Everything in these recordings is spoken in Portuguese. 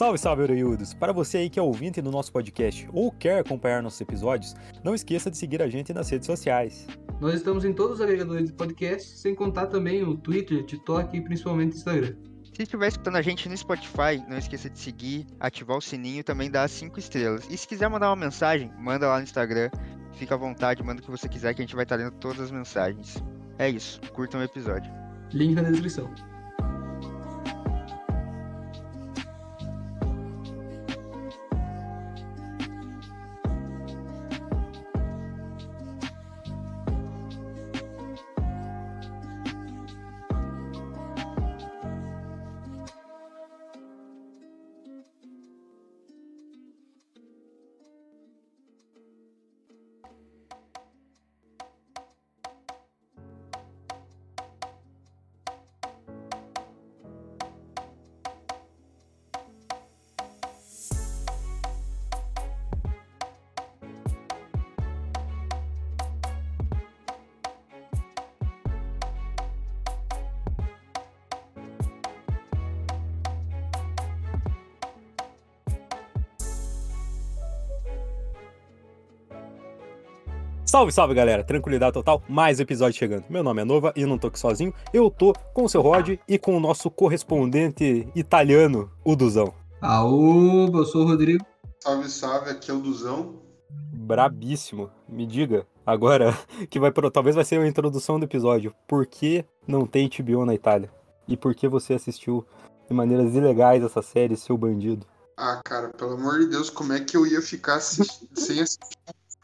Salve, salve, Oreiudos! Para você aí que é ouvinte do nosso podcast ou quer acompanhar nossos episódios, não esqueça de seguir a gente nas redes sociais. Nós estamos em todos os agregadores de podcast, sem contar também o Twitter, TikTok e principalmente o Instagram. Se estiver escutando a gente no Spotify, não esqueça de seguir, ativar o sininho e também dar 5 estrelas. E se quiser mandar uma mensagem, manda lá no Instagram. Fica à vontade, manda o que você quiser que a gente vai estar lendo todas as mensagens. É isso, curtam o episódio. Link na descrição. Salve, salve galera, tranquilidade total, mais episódio chegando. Meu nome é Nova e não tô aqui sozinho, eu tô com o seu Rod e com o nosso correspondente italiano, o Duzão. Aô, eu sou o Rodrigo. Salve, salve, aqui é o Duzão. Brabíssimo, me diga agora que vai talvez vai ser a introdução do episódio. Por que não tem HBO na Itália? E por que você assistiu de maneiras ilegais essa série, seu bandido? Ah, cara, pelo amor de Deus, como é que eu ia ficar assisti sem assistir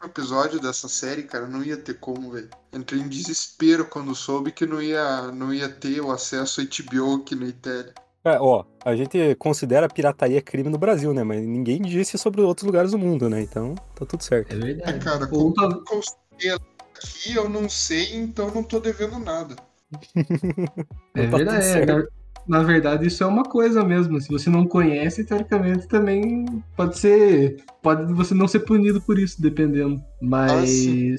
episódio dessa série, cara, não ia ter como, velho. Entrei em desespero quando soube que não ia, não ia ter o acesso a HBO aqui na Itália. É, ó, a gente considera pirataria crime no Brasil, né? Mas ninguém disse sobre outros lugares do mundo, né? Então, tá tudo certo. É verdade. É, cara, como eu consegui aqui, eu não sei, então não tô devendo nada. É Tá tudo verdade. Na, verdade, isso é uma coisa mesmo. Se você não conhece, teoricamente também pode ser. Pode você não ser punido por isso, dependendo. Mas. sim.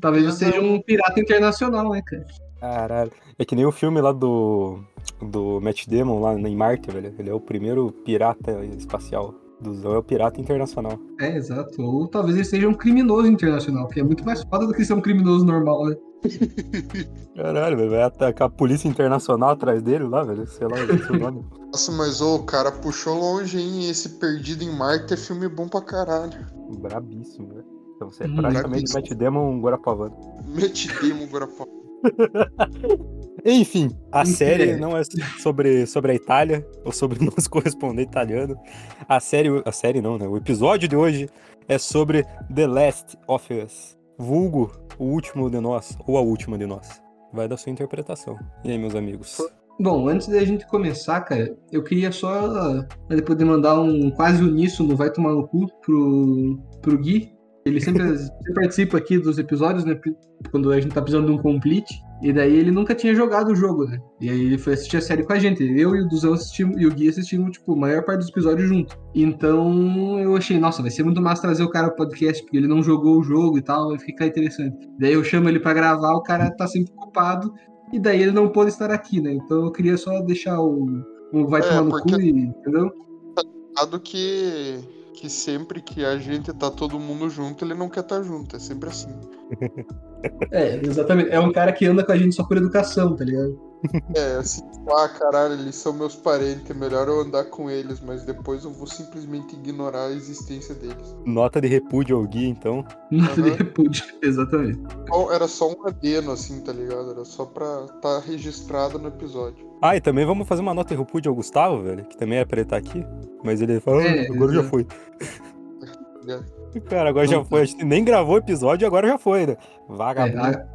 talvez Mas você seja um pirata internacional, né, cara? Caralho. É que nem o filme lá do. do Matt Damon lá em Marte, velho. Ele é o primeiro pirata espacial. Duzão é o pirata internacional. É, exato. Ou talvez ele seja um criminoso internacional, que é muito mais foda do que ser um criminoso normal, né? Caralho, velho. Vai atacar a polícia internacional atrás dele lá, velho. Sei lá, o nome. Nossa, mas ô, o cara puxou longe, hein? Esse Perdido em Marte é filme bom pra caralho. Brabíssimo, velho. Então você é Hum, praticamente. Matt Damon Guarapavano. Mete demo Guarapá. Enfim, a série não é sobre, sobre a Itália, ou sobre o nosso correspondente italiano. A série, a série não, né? O episódio de hoje é sobre The Last of Us. Vulgo, o último de nós, ou a última de nós. Vai da sua interpretação. E aí, meus amigos? Bom, antes da gente começar, cara, eu queria só eh, poder mandar um quase uníssono vai tomar no cu pro, pro Gui. Ele sempre, sempre participa aqui dos episódios, né? Quando a gente tá precisando de um complete. E daí ele nunca tinha jogado o jogo, né? E aí ele foi assistir a série com a gente. Eu e o Duzão assistimos, e o Gui assistimos, tipo, a maior parte dos episódios junto. Então eu achei, nossa, vai ser muito massa trazer o cara pro podcast, porque ele não jogou o jogo e tal, vai ficar interessante. Daí eu chamo ele pra gravar, o cara tá sempre ocupado. E daí ele não pôde estar aqui, né? Então eu queria só deixar o, o vai É, tomar no cu, e, entendeu? Dado que, que sempre que a gente tá todo mundo junto, ele não quer estar junto. É sempre assim. É, exatamente. É um cara que anda com a gente só por educação, tá ligado? É, assim, ah, caralho, eles são meus parentes, é melhor eu andar com eles, mas depois eu vou simplesmente ignorar a existência deles. Nota de repúdio ao Gui, então. Nada de Aham. repúdio, exatamente. Só- Era só um adeno, assim, tá ligado? Era só pra tá registrado no episódio. Ah, e também vamos fazer uma nota de repúdio ao Gustavo, velho, que também é pra ele estar aqui. Mas ele fala, É, "Ah, agora já exato. foi. É. Cara, agora já Não, foi. A gente nem gravou o episódio e agora já foi, né? É, Vagabundo. a-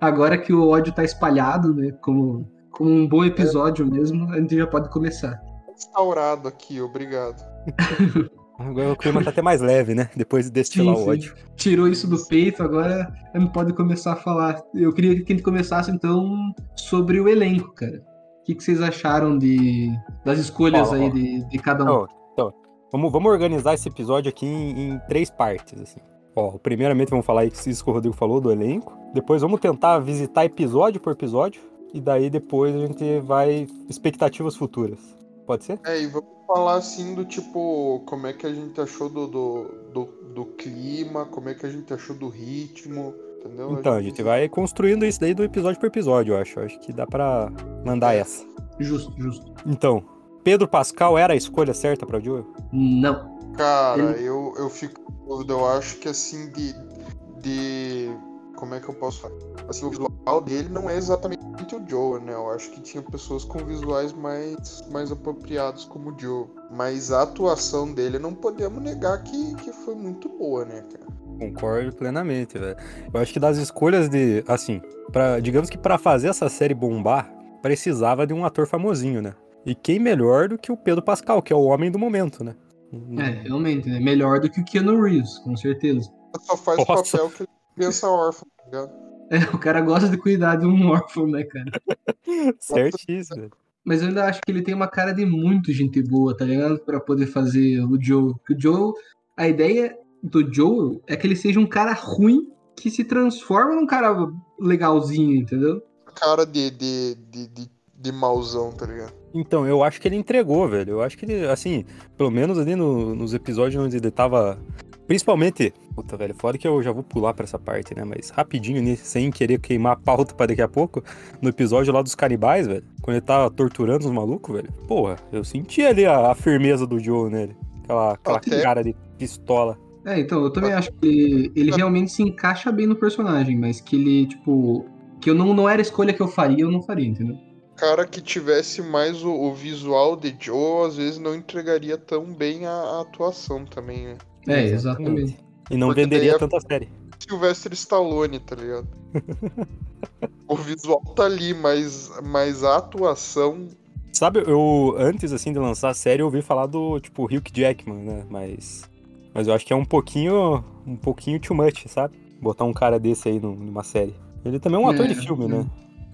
agora que o ódio tá espalhado, né? Como, como um bom episódio mesmo, a gente já pode começar. Restaurado aqui, obrigado. Agora o clima tá até mais leve, né? Depois de destilar Sim, o sim. ódio. Tirou isso do peito, agora a gente pode começar a falar. Eu queria que a gente começasse então sobre o elenco, cara. O que, que vocês acharam de, das escolhas aí de, de cada um? Ó, então, vamos, vamos organizar esse episódio aqui em, em três partes, assim. Ó, primeiramente vamos falar isso que o Rodrigo falou do elenco. Depois vamos tentar visitar episódio por episódio. E daí depois a gente vai expectativas futuras. Pode ser? É, e vamos falar assim do tipo, como é que a gente achou do, do, do, do clima, como é que a gente achou do ritmo, entendeu? Então, a gente vai construindo isso daí do episódio por episódio, eu acho. Eu Acho que dá pra mandar essa. Justo, justo. Então, Pedro Pascal era a escolha certa pra Joel? Não. Cara, Ele- eu, eu fico com dúvida, eu acho que assim, de, de. Como é que eu posso falar? Assim, o visual dele não é exatamente o Joe, né? Eu acho que tinha pessoas com visuais mais, mais apropriados como o Joe. Mas a atuação dele não podemos negar que, que foi muito boa, né, cara? Concordo plenamente, velho. Eu acho que das escolhas de. Assim, pra, digamos que pra fazer essa série bombar, precisava de um ator famosinho, né? E quem melhor do que o Pedro Pascal, que é o homem do momento, né? É, realmente, né? Melhor do que o Keanu Reeves, com certeza. Só faz Nossa. papel que ele pensa órfão, tá ligado? É, o cara gosta de cuidar de um órfão, né, cara? Certíssimo. Mas eu ainda acho que ele tem uma cara de muito gente boa, tá ligado? Pra poder fazer o Joe. Que o Joe. A ideia do Joe é que ele seja um cara ruim que se transforma num cara legalzinho, entendeu? Cara de, de, de, de, de mauzão, tá ligado? Então, eu acho que ele entregou, velho. Eu acho que ele, assim, pelo menos ali no- nos episódios onde ele tava. Principalmente. Puta, velho, fora que eu já vou pular pra essa parte, né? Mas rapidinho, né, sem querer queimar a pauta pra daqui a pouco, no episódio lá dos canibais, velho, quando ele tava torturando os malucos, velho, porra, eu senti ali a, a firmeza do Joe nele. Aquela, aquela Até- cara de pistola. É, então, eu também acho que ele, ele realmente se encaixa bem no personagem, mas que ele, tipo. Que eu não, não era a escolha que eu faria, eu não faria, entendeu? Cara que tivesse mais o, o visual de Joe, às vezes não entregaria tão bem a, a atuação também, né? É, exatamente. E não Porque venderia é- tanta série. Sylvester Stallone, tá ligado? o visual tá ali, mas, mas a atuação. Sabe, eu antes assim de lançar a série eu ouvi falar do tipo Hugh Jackman, né? Mas mas eu acho que é um pouquinho um pouquinho too much, sabe? Botar um cara desse aí num- numa série. Ele também é um ator É, de filme, é. né?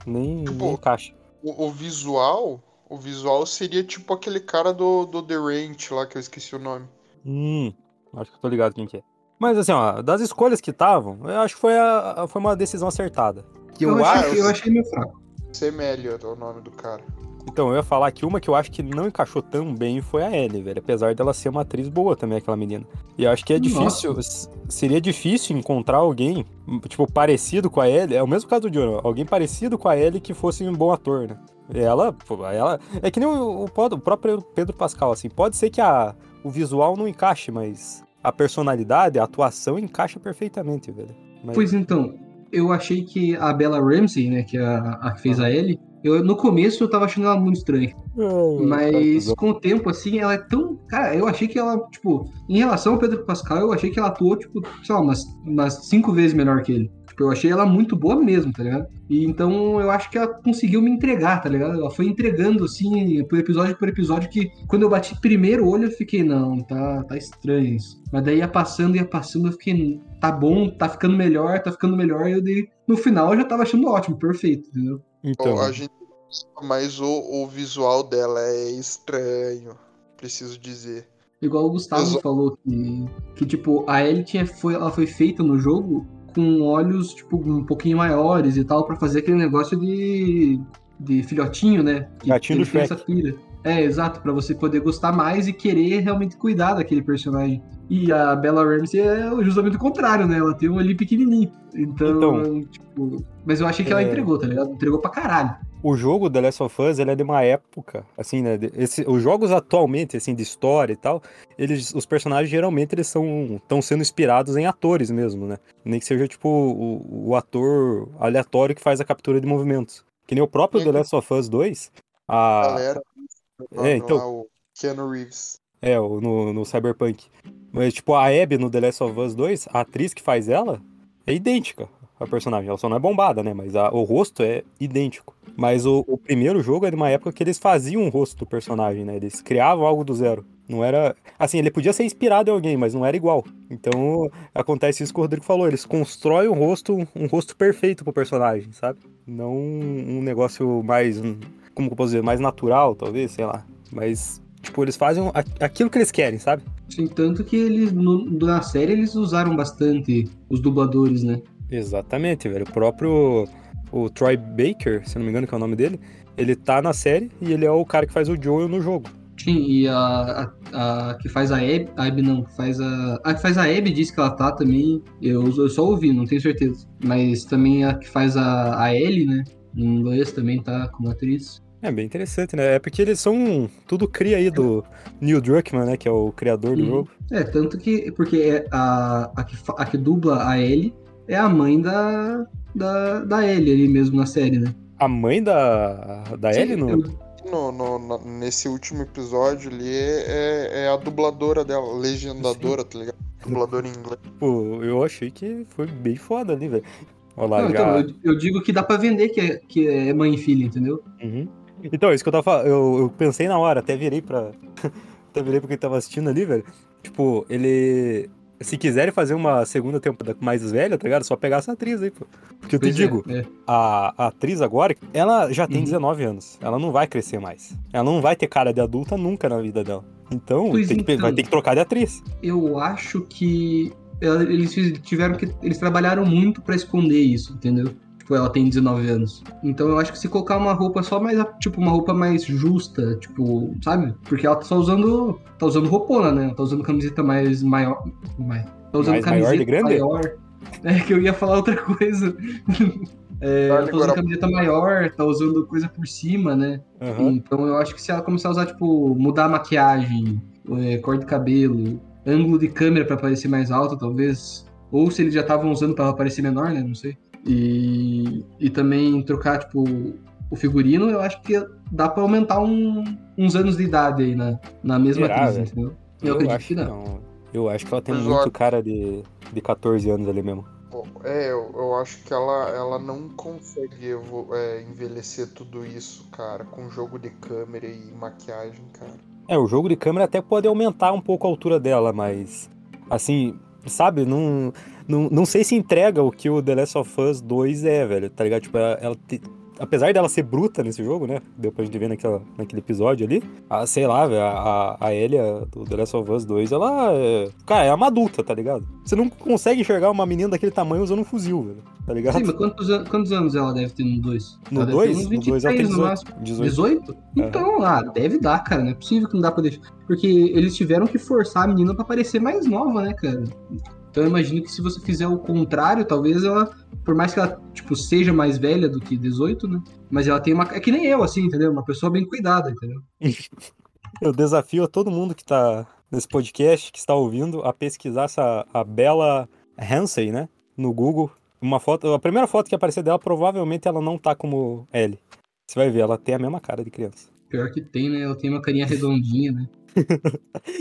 Nem, Tipo, nem encaixa. O, o visual. O visual seria tipo aquele cara do, do The Ranch lá, que eu esqueci o nome. Hum, acho que eu tô ligado quem que é. Mas assim, ó, das escolhas que estavam, eu acho que foi, a, foi uma decisão acertada. Que eu, Eu, acho. eu achei meio fraco. Sam Elliott é o nome do cara. Então, eu ia falar que uma que eu acho que não encaixou tão bem foi a Ellie, velho. Apesar dela ser uma atriz boa também, aquela menina. E eu acho que é difícil. s- Seria difícil encontrar alguém, tipo, parecido com a Ellie. É o mesmo caso do Jonah. Alguém parecido com a Ellie que fosse um bom ator, né? Ela, ela. É que nem o, o o próprio Pedro Pascal, assim. Pode ser que a, o visual não encaixe, mas a personalidade, a atuação encaixa perfeitamente, velho. Mas- Pois então, eu achei que a Bella Ramsey, né, que é a, a que fez a Ellie, eu, no começo eu tava achando ela muito estranha. Mas com o tempo, assim, ela é tão. Cara, eu achei que ela, tipo, em relação ao Pedro Pascal, eu achei que ela atuou, tipo, sei lá, umas, umas cinco vezes melhor que ele. Tipo, eu achei ela muito boa mesmo, tá ligado? E então eu acho que ela conseguiu me entregar, tá ligado? Ela foi entregando, assim, por episódio por episódio, que quando eu bati primeiro olho, eu fiquei, não, tá, tá estranho isso. Mas daí ia passando, ia passando, eu fiquei, tá bom, tá ficando melhor, tá ficando melhor, e eu dei. No final eu já tava achando ótimo, perfeito, entendeu? Então, a gente. Mas o, o visual dela é estranho. Preciso dizer. Igual o Gustavo Exato. falou que, que tipo, a Ellie tinha, foi, ela foi feita no jogo com olhos, tipo, um pouquinho maiores e tal, pra fazer aquele negócio de, de filhotinho, né? Que Gatinho do Shrek. essa pira. É, exato, pra você poder gostar mais e querer realmente cuidar daquele personagem. E a Bella Ramsey é justamente o contrário, né? Ela tem um olho pequenininho. Então, Então, tipo... Mas eu achei que ela é- entregou, tá ligado? Entregou pra caralho. O jogo The Last of Us, ele é de uma época, assim, né? esse- os jogos atualmente, assim, de história e tal, eles, os personagens geralmente eles são estão sendo inspirados em atores mesmo, né? Nem que seja tipo o, o ator aleatório que faz a captura de movimentos. Que nem o próprio É. The Last of Us 2, a, Galera. é, então- lá, o Keanu Reeves. é, o- no, no Cyberpunk. Mas, tipo, a Abby no The Last of Us 2, a atriz que faz ela é idêntica à personagem. Ela só não é bombada, né? Mas a- o rosto é idêntico. Mas o, o primeiro jogo era uma época que eles faziam o rosto do personagem, né? Eles criavam algo do zero. Não era. Assim, ele podia ser inspirado em alguém, mas não era igual. Então, acontece isso que o Rodrigo falou. Eles constroem um rosto, um rosto perfeito pro personagem, sabe? Não um negócio mais. Como que eu posso dizer? Mais natural, talvez, sei lá. Mas, tipo, eles fazem a- aquilo que eles querem, sabe? Sim, tanto que eles, no- na série, eles usaram bastante os dubladores, né? Exatamente, velho. O próprio o Troy Baker, se não me engano que é o nome dele, ele tá na série e ele é o cara que faz o Joel no jogo. Sim, e a, a, a que faz a Abby, a Abby não, que faz a. A que faz a Abby disse que ela tá também. Eu, eu só ouvi, não tenho certeza. Mas também a que faz a, a Ellie, né? Em inglês também tá como atriz. É bem interessante, né? É porque eles são tudo cria aí do Neil Druckmann, né? Que é o criador do Uhum. jogo. É, tanto que. Porque é a, a, que, a que dubla a Ellie é a mãe da, da, da Ellie ali mesmo na série, né? A mãe da, da Ellie no. eu- No, no- nesse último episódio ali é, é- é a dubladora dela, legendadora, tá ligado? Dubladora em inglês. Pô, eu achei que foi bem foda ali, velho. Olha lá, Não, já. então, eu, eu digo que dá pra vender que é, que é mãe e filha, entendeu? Uhum. Então, isso que eu tava falando, eu, eu pensei na hora, até virei pra. até virei pra quem tava assistindo ali, velho. Tipo, ele. Se quiserem fazer uma segunda temporada mais velha, tá ligado? Só pegar essa atriz aí, pô. Porque eu te Pois é, digo, é. a, a atriz agora, ela já tem Uhum. 19 anos. Ela não vai crescer mais. Ela não vai ter cara de adulta nunca na vida dela. Então, tem que então. vai ter que trocar de atriz. eu acho que eles tiveram que. Eles trabalharam muito pra esconder isso, entendeu? Tipo, ela tem 19 anos. Então eu acho que se colocar uma roupa só mais, tipo, uma roupa mais justa, tipo, sabe? Porque ela tá só usando. Tá usando roupona, né? Ela tá usando camiseta mais maior. mais- tá usando Mais maior de camiseta grande? maior. É que eu ia falar outra coisa. É, ela tá usando Agora- camiseta maior, tá usando coisa por cima, né? Aham. Então eu acho que se ela começar a usar, tipo, mudar a maquiagem, é, cor de cabelo, ângulo de câmera pra parecer mais alto, talvez. Ou se eles já estavam usando pra ela parecer menor, né? Não sei. E, e também trocar, tipo, o figurino, eu acho que dá pra aumentar um- uns anos de idade aí na, na mesma Será, atriz, velho? entendeu? Eu, Eu, acredito acho que dá. não. Eu acho que ela tem Mas muito cara de, de 14 anos ali mesmo. É, eu, eu acho que ela, ela não consegue evo- é, envelhecer tudo isso, cara, com jogo de câmera e maquiagem, cara. É, o jogo de câmera até pode aumentar um pouco a altura dela, mas. Assim, sabe? Não, não, não sei se entrega o que o The Last of Us 2 é, velho, tá ligado? Tipo, ela, ela apesar dela ser bruta nesse jogo, né? Deu pra gente ver naquela, naquele episódio ali. A, sei lá, velho, a, a Elia do The Last of Us 2, ela é. Cara, é uma adulta, tá ligado? Você não consegue enxergar uma menina daquele tamanho usando um fuzil, velho, tá ligado? Sim, mas quantos, an- quantos anos ela deve ter no 2? no 2? No 2 ela tem 18. 18. 18? Então, ah, deve dar, cara. Não é possível que não dá pra deixar. Porque eles tiveram que forçar a menina pra parecer mais nova, né, cara? Então eu imagino que se você fizer o contrário, talvez ela, por mais que ela, tipo, seja mais velha do que 18, né? Mas ela tem uma. É que nem eu, assim, entendeu? Uma pessoa bem cuidada, entendeu? Eu desafio a todo mundo que tá nesse podcast, que está ouvindo, a pesquisar essa a Bella Hansen, né? No Google. Uma foto, a primeira foto que aparecer dela, provavelmente ela não tá como Ellie. Você vai ver, ela tem a mesma cara de criança. Pior que tem, né? Ela tem uma carinha redondinha, né?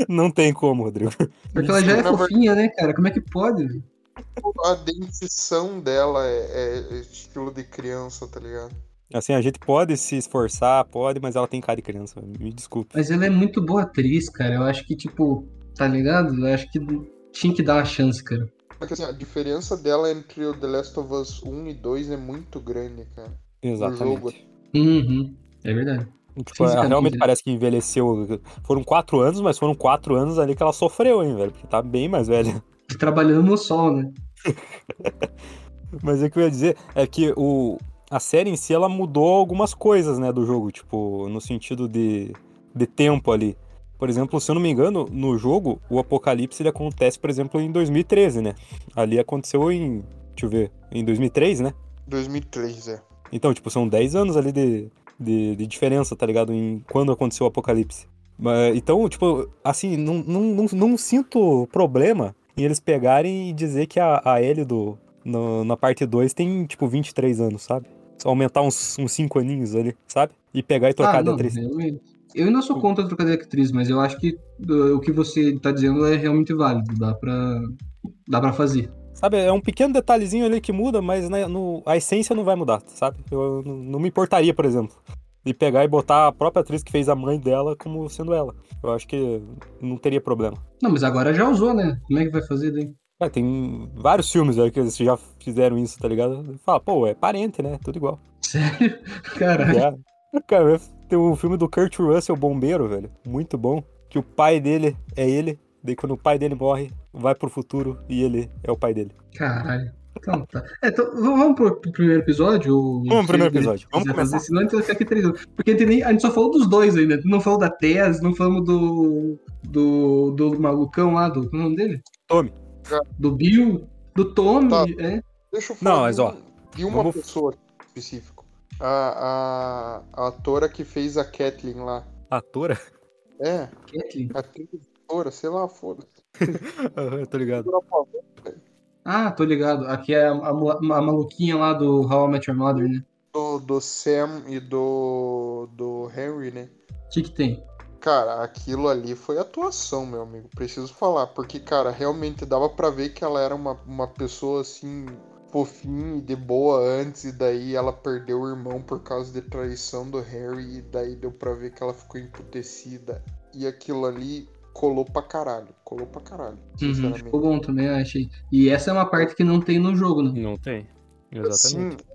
Não tem como, Rodrigo. Porque ela já é Desculpa, fofinha, né, cara? Como é que pode? A dentição dela é, é estilo de criança, tá ligado? Assim, a gente pode se esforçar, pode, mas ela tem cara de criança. Me desculpe. Mas ela é muito boa atriz, cara. Eu acho que, tipo, tá ligado? Eu acho que tinha que dar uma chance, cara. Mas assim, a diferença dela entre o The Last of Us 1 e 2 é muito grande, cara. Exatamente. jogo. Uhum. É verdade. Tipo, ela Fisicamente, realmente né? parece que envelheceu. Foram quatro anos, mas foram quatro anos ali que ela sofreu, hein, velho? Porque tá bem mais velha. Trabalhando no sol, né? Mas o que eu ia dizer é que o, a série em si ela mudou algumas coisas, né, do jogo, tipo, no sentido de, de tempo ali. Por exemplo, se eu não me engano, no jogo, o apocalipse ele acontece, por exemplo, em 2013, né? Ali aconteceu em. Deixa eu ver. Em 2003, né? 2003, é. Então, tipo, são 10 anos ali de, de, de diferença, tá ligado? Em quando aconteceu o apocalipse. Então, tipo, assim, não, não, não, não sinto problema em eles pegarem e dizer que a, a Ellie do, no- na parte 2 tem, tipo, 23 anos, sabe? Só aumentar uns 5 aninhos ali, sabe? E pegar e trocar ah, de atriz. realmente. Eu ainda sou contra trocar de atriz, mas eu acho que uh, o que você tá dizendo é realmente válido. Dá pra, dá pra fazer. Sabe, é um pequeno detalhezinho ali que muda, mas né, no- a essência não vai mudar, sabe? Eu não, me importaria, por exemplo, de pegar e botar a própria atriz que fez a mãe dela como sendo ela. Eu acho que não teria problema. Não, mas agora já usou, né? Como é que vai fazer daí? É, tem vários filmes aí que eles já fizeram isso, tá ligado? Fala, pô, é parente, né? Tudo igual. Sério? Caralho. É. Cara, tem o filme do Kurt Russell, Bombeiro, velho. Muito bom. Que o pai dele é ele. Daí quando o pai dele morre, vai pro futuro e ele é o pai dele. Caralho. Então, tá. É, então, vamos pro, pro primeiro episódio? ou- Vamos pro primeiro episódio. Vamos começar. fazer, Senão a gente vai ficar aqui três horas. Porque a gente, nem- a gente só falou dos dois ainda. Não falou da Tess, não falamos do. do. do malucão lá, do. Qual é o nome dele? Tommy. Do Bill, do Tommy, Tá. é. Deixa eu falar Não, mas, ó, de uma vamos- pessoa específico. A, a, a atora que fez a Kathleen lá. Atora? É, Kathleen. a sei lá, foda-se. Tô ligado. Ah, tô ligado. Aqui é a, a, a maluquinha lá do How I Met Your Mother, né? Do, do Sam e do, do Henry, né? O que, que tem? Cara, aquilo ali foi atuação, meu amigo. Preciso falar. Porque, cara, realmente dava pra ver que ela era uma, uma pessoa assim, fofinha e de boa antes. E daí ela perdeu o irmão por causa de traição do Harry. E daí deu pra ver que ela ficou emputecida. E aquilo ali colou pra caralho. Colou pra caralho. Uhum, ficou bom também, eu achei. E essa é uma parte que não tem no jogo, né? Não tem. Exatamente. Assim,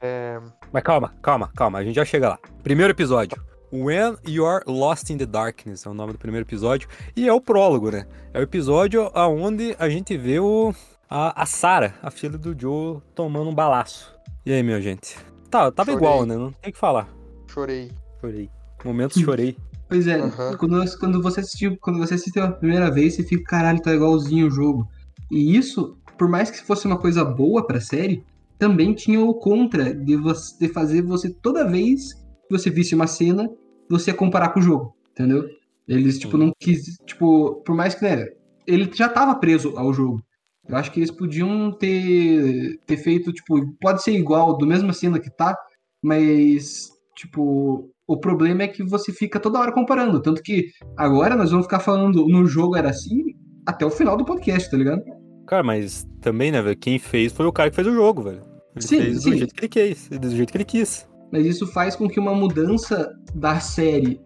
é, Mas calma, calma, calma, a gente já chega lá. Primeiro episódio. When You're Lost in the Darkness é o nome do primeiro episódio. E é o prólogo, né? É o episódio onde a gente vê o, a, a Sarah, a filha do Joe, tomando um balaço. E aí, minha gente? Tá, tava Chorei. igual, né? Não tem o que falar. chorei. Chorei. Momentos chorei. Pois é, Aham. quando, quando você assistiu, quando você assistiu a primeira vez, você fica, caralho, tá igualzinho o jogo. E isso, por mais que fosse uma coisa boa pra série, também tinha o contra de, você, de fazer você, toda vez que você visse uma cena, você comparar com o jogo, entendeu? Eles, tipo, não quis, tipo, por mais que, né, ele já tava preso ao jogo. Eu acho que eles podiam ter, ter feito, tipo, pode ser igual, do mesma cena que tá, mas, tipo, o problema é que você fica toda hora comparando. Tanto que agora nós vamos ficar falando no jogo era assim até o final do podcast, tá ligado? Cara, mas também, né, velho? Quem fez foi o cara que fez o jogo, velho. Ele Sim, fez sim. do jeito que ele quis, do jeito que ele quis. Mas isso faz com que uma mudança da série,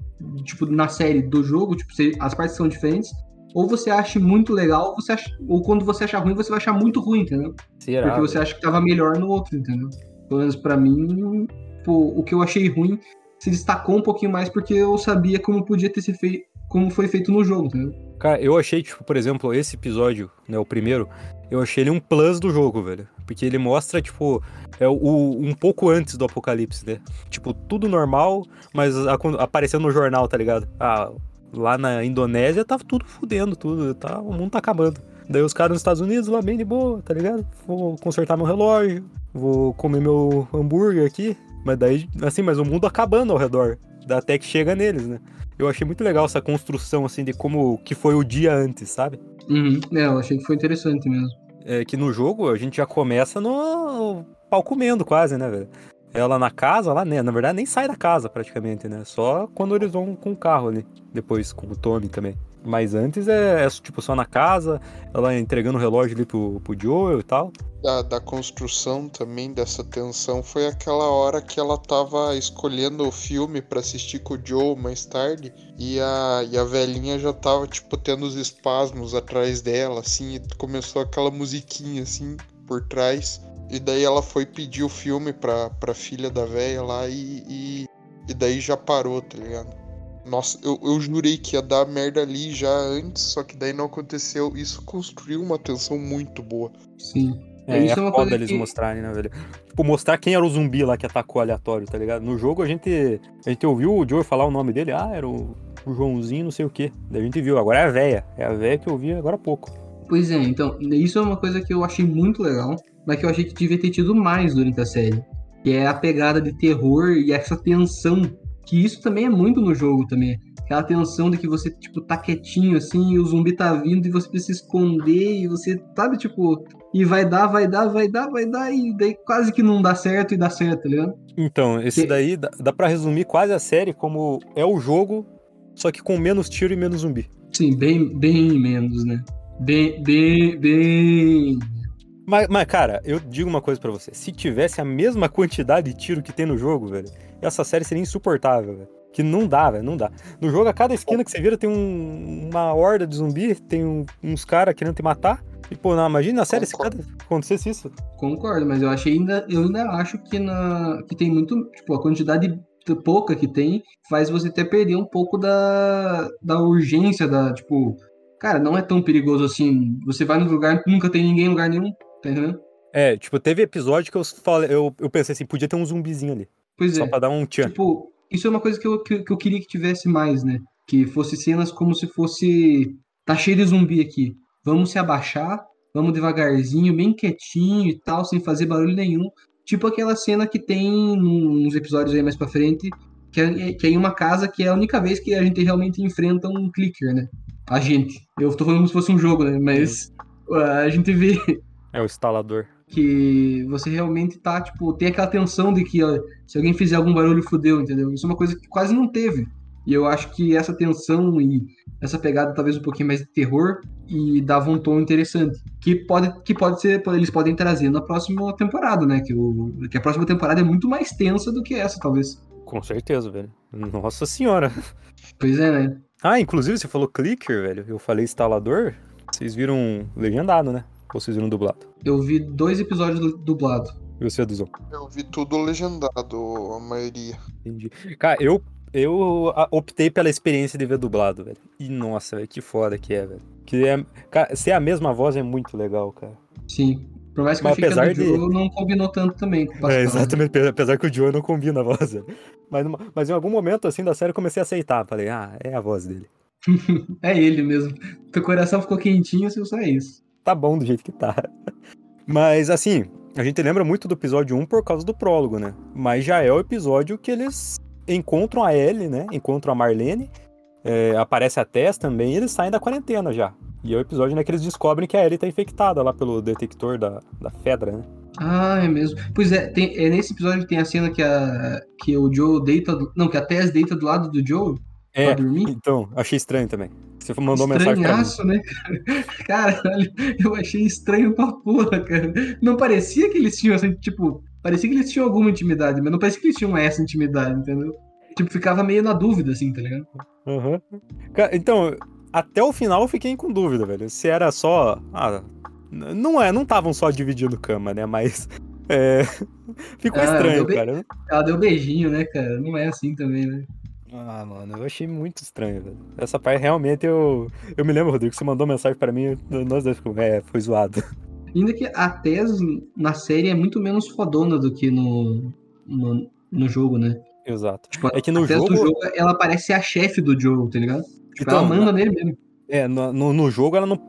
tipo, na série do jogo, tipo, as partes são diferentes, ou você acha muito legal, ou, você acha, ou quando você achar ruim, você vai achar muito ruim, entendeu? Será? Porque você acha que tava melhor no outro, entendeu? Pelo menos pra mim, pô, o que eu achei ruim se destacou um pouquinho mais porque eu sabia como podia ter se feito, como foi feito no jogo, entendeu? Cara, eu achei, tipo, por exemplo, esse episódio, né, o primeiro, eu achei ele um plus do jogo, velho. Porque ele mostra, tipo, é o, um pouco antes do apocalipse, né? Tipo, tudo normal, mas aparecendo no jornal, tá ligado? Ah, lá na Indonésia tava tudo fudendo, tudo, tá, o mundo tá acabando. Daí os caras nos Estados Unidos lá bem de boa, tá ligado? Vou consertar meu relógio, vou comer meu hambúrguer aqui. Mas daí, assim, mas o mundo acabando ao redor. Até que chega neles, né? Eu achei muito legal essa construção, assim, de como que foi o dia antes, sabe? Uhum. É, eu achei que foi interessante mesmo. É que no jogo a gente já começa no pau comendo quase, né, velho? Ela na casa lá, né? Na verdade, nem sai da casa praticamente, né? Só quando eles vão com o carro ali. Depois com o Tommy também. Mas antes é, é, tipo só na casa, ela entregando o relógio ali pro, pro Joel e tal. Da, da construção também dessa tensão foi aquela hora que ela tava escolhendo o filme pra assistir com o Joe mais tarde e a, e a velhinha já tava, tipo, tendo os espasmos atrás dela, assim, e começou aquela musiquinha, assim, por trás. E daí ela foi pedir o filme pra, pra filha da velha lá e, e, e daí já parou, tá ligado? Nossa, eu, eu jurei que ia dar merda ali já antes, só que daí não aconteceu. Isso construiu uma tensão muito boa. Sim. É, Isso é é uma foda eles que- mostrarem, né, velho? Tipo, mostrar quem era o zumbi lá que atacou aleatório, tá ligado? No jogo a gente, a gente ouviu o Joel falar o nome dele, ah, era o, o Joãozinho, não sei o quê. Daí a gente viu, agora é a véia. É a véia que eu vi agora há pouco. Pois é, então, isso é uma coisa que eu achei muito legal, mas que eu achei que devia ter tido mais durante a série. Que é a pegada de terror e essa tensão. Que isso também é muito no jogo também. Aquela tensão de que você, tipo, tá quietinho assim, e o zumbi tá vindo e você precisa se esconder, e você, sabe, tipo, e vai dar, vai dar, vai dar, vai dar, e daí quase que não dá certo e dá certo, tá ligado? Então, esse Que- daí dá, dá pra resumir quase a série como é o jogo, só que com menos tiro e menos zumbi. Sim, bem, bem menos, né? Bem, bem, bem. Mas, mas, cara, eu digo uma coisa pra você. Se tivesse a mesma quantidade de tiro que tem no jogo, velho, essa série seria insuportável, velho. Que não dá, velho, não dá. No jogo, a cada esquina que você vira tem um- uma horda de zumbi, tem um- uns caras querendo te matar. E, pô, não, imagina na série se cada acontecesse isso. Concordo, mas eu achei ainda, eu ainda acho que na que tem muito, tipo, a quantidade pouca que tem faz você até perder um pouco da, da urgência da, tipo, cara, não é tão perigoso assim. Você vai no lugar, nunca tem ninguém em lugar nenhum, tá entendendo? É, tipo, teve episódio que eu falei, eu, eu pensei assim, podia ter um zumbizinho ali. Pois Só é. pra dar um tchan. Tipo, isso é uma coisa que eu, que, que eu queria que tivesse mais, né? Que fosse cenas como se fosse. Tá cheio de zumbi aqui. Vamos se abaixar, vamos devagarzinho, bem quietinho e tal, sem fazer barulho nenhum. Tipo aquela cena que tem nos episódios aí mais pra frente, que é, que é em uma casa que é a única vez que a gente realmente enfrenta um clicker, né? A gente. Eu tô falando como se fosse um jogo, né? Mas a gente vê É o instalador. que você realmente tá, tipo, tem aquela tensão de que ó, se alguém fizer algum barulho, fudeu, entendeu? Isso é uma coisa que quase não teve. E eu acho que essa tensão e essa pegada talvez um pouquinho mais de terror e dava um tom interessante. Que pode, que pode ser, eles podem trazer na próxima temporada, né? Que, o, que a próxima temporada é muito mais tensa do que essa, talvez. Com certeza, velho. Nossa senhora. Pois é, né? Ah, inclusive você falou clicker, velho. Eu falei instalador. Vocês viram legendado, né? Ou vocês viram dublado? Eu vi dois episódios dublados. E você, Duzão? Eu vi tudo legendado, a maioria. Entendi. Cara, eu, eu optei pela experiência de ver dublado, velho. E nossa, velho, que foda que é, velho. Que é, cara, ser a mesma voz é muito legal, cara. Sim. Por mais que Mas apesar de- Joe não combinou tanto também com o É, Pascal. exatamente, apesar que o Joe não combina a voz, velho. Mas, mas em algum momento, assim, da série eu comecei a aceitar. Falei, ah, é a voz dele. É ele mesmo. Teu coração ficou quentinho se usar isso. Tá bom do jeito que tá. Mas, assim, a gente lembra muito do episódio 1 por causa do prólogo, né? Mas já é o episódio que eles encontram a Ellie, né? Encontram a Marlene. é, aparece a Tess também e eles saem da quarentena já. E é o episódio né, que eles descobrem que a Ellie tá infectada lá pelo detector da, da Fedra, né? Ah, é mesmo. Pois é, tem- é nesse episódio que tem a cena que, a, que o Joe deita. do- não, que a Tess deita do lado do Joe É, pra dormir. então, achei estranho também. Você mandou mensagem pra mim. Né, cara? Caralho, eu achei estranho pra porra, cara. Não parecia que eles tinham, assim, tipo, parecia que eles tinham alguma intimidade, mas não parecia que eles tinham essa intimidade, entendeu? Tipo, ficava meio na dúvida, assim, tá ligado? Ca- Então, até o final eu fiquei com dúvida, velho. Se era só. Ah, não é, não estavam só dividindo cama, né? Mas. É. Ficou Ah, estranho, bem- cara. Ela deu beijinho, né, cara? Não é assim também, né? Ah, mano, eu achei muito estranho, velho. Essa parte realmente eu. Eu me lembro, Rodrigo, que você mandou mensagem pra mim, nós dois ficamos. É, foi zoado. Ainda que a Tess na série é muito menos fodona do que no, no, no jogo, né? Exato. Tipo, É que no jogo. do jogo, ela parece ser a chefe do Joe, tá ligado? Tipo, Então, ela manda nele mesmo. É, no, no, no jogo ela não.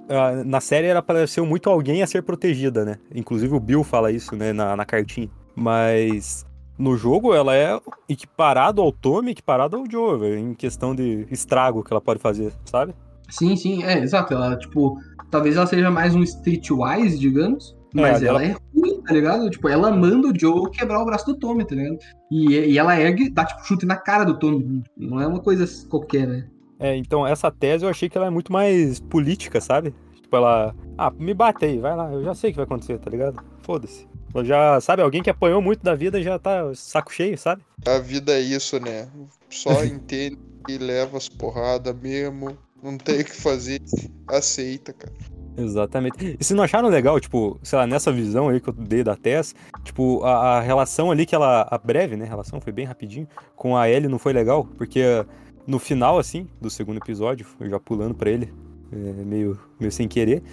Na série ela pareceu muito alguém a ser protegida, né? Inclusive o Bill fala isso, né, na, na cartinha. Mas no jogo ela é equiparado ao Tommy, equiparado ao Joe, em questão de estrago que ela pode fazer, sabe? Sim, sim, é, exato. Ela, tipo, talvez ela seja mais um streetwise, digamos. Mas É, ela ela- é ruim, tá ligado? Tipo, ela manda o Joe quebrar o braço do Tommy, tá ligado? E, e ela ergue, dá tipo chute na cara do Tommy. Não é uma coisa qualquer, né? É, então essa tese eu achei que ela é muito mais política, sabe? Tipo, ela. Ah, me bate aí, vai lá, eu já sei o que vai acontecer, tá ligado? Foda-se. Já, sabe, alguém que apanhou muito da vida já tá saco cheio, sabe? A vida é isso, né? Só entende e leva as porradas mesmo. Não tem o que fazer. Aceita, cara. Exatamente. E se não acharam legal, tipo, sei lá, nessa visão aí que eu dei da Tess, tipo, a, a relação ali que ela. A breve, né? A relação foi bem rapidinho. Com a Ellie não foi legal, porque no final, assim, do segundo episódio, eu já pulando pra ele, é, meio, meio sem querer,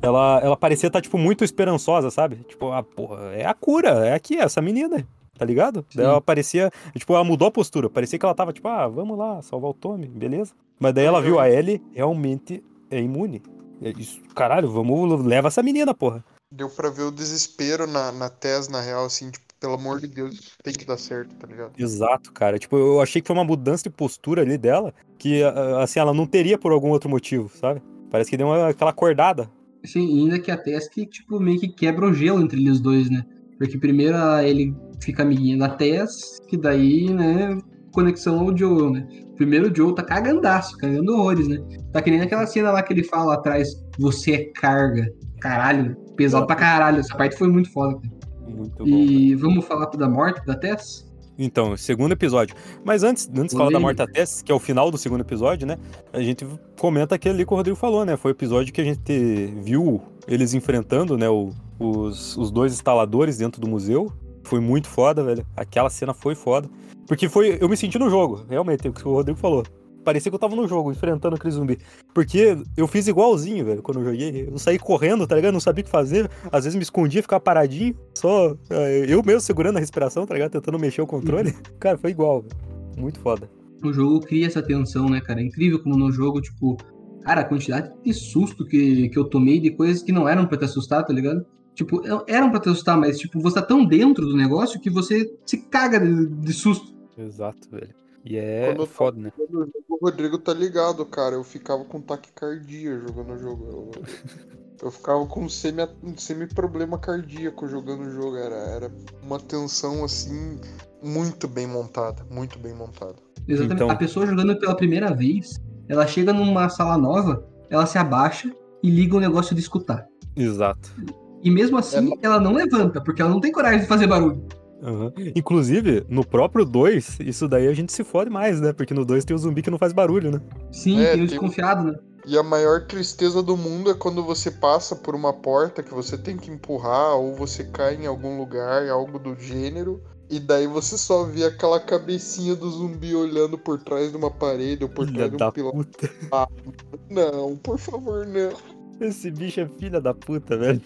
ela, ela parecia estar, tipo, muito esperançosa, sabe? Tipo, ah, porra, é a cura, é aqui, essa menina. Tá ligado? Sim. Daí ela parecia. Tipo, ela mudou a postura. Parecia que ela tava, tipo, ah, vamos lá, salvar o Tommy, beleza? Mas daí ela viu a Ellie realmente é imune. É Isso, caralho, vamos, leva essa menina, porra. Deu pra ver o desespero na, na Tess, na real, assim, tipo, pelo amor de Deus, tem que dar certo, tá ligado? Exato, cara. Tipo, eu achei que foi uma mudança de postura ali dela que, ah, assim, ela não teria por algum outro motivo, sabe? Parece que deu uma, aquela acordada. Sim, ainda que a Tess que, tipo, meio que quebra o gelo entre eles dois, né? Porque primeiro ele fica amiguinha da Tess, que daí, né, conexão ao Joe, né? Primeiro o Joe tá cagandaço, cagando horrores, né? Tá que nem naquela cena lá que ele fala atrás, você é carga. Caralho, pesado pra caralho. Essa parte foi muito foda. cara. Muito bom. E vamos falar da morte da Tess? Então, segundo episódio. Mas antes, antes de falar da morte da Tess, que é o final do segundo episódio, né? A gente comenta aquele ali que o Rodrigo falou, né? Foi o episódio que a gente viu eles enfrentando, né? o- os, os dois instaladores dentro do museu. Foi muito foda, velho. Aquela cena foi foda. Porque foi. Eu me senti no jogo, realmente, é o que o Rodrigo falou. Parecia que eu tava no jogo, enfrentando aquele zumbi. Porque eu fiz igualzinho, velho, quando eu joguei. Eu saí correndo, tá ligado? Não sabia o que fazer. Às vezes me escondia, ficava paradinho, só é, eu mesmo segurando a respiração, tá ligado? Tentando mexer o controle. Cara, foi igual, velho. Muito foda. O jogo cria essa tensão, né, cara? É incrível como no jogo, tipo, cara, a quantidade de susto que, que eu tomei de coisas que não eram pra te assustar, tá ligado? Tipo, eram pra te assustar, mas, tipo, você tá tão dentro do negócio que você se caga de, de susto. Exato, velho. E é Quando foda, né? Quando O Rodrigo tá ligado, cara. Eu ficava com taquicardia jogando o jogo. Eu, eu ficava com semi, semi-problema cardíaco jogando o jogo. Era, era uma tensão, assim, muito bem montada. Muito bem montada. Exatamente. Então- A pessoa jogando pela primeira vez, ela chega numa sala nova, ela se abaixa e liga o negócio de escutar. Exato. E mesmo assim, ela não levanta, porque ela não tem coragem de fazer barulho. Aham. Inclusive, no próprio 2, isso daí a gente se fode mais, né? Porque no 2 tem o zumbi que não faz barulho, né? Sim, É, tem o tem- desconfiado, né? E a maior tristeza do mundo é quando você passa por uma porta que você tem que empurrar ou você cai em algum lugar, algo do gênero, e daí você só vê aquela cabecinha do zumbi olhando por trás de uma parede ou por Filha trás de da um pilar. puta. Não, por favor, não. Esse bicho é filha da puta, velho.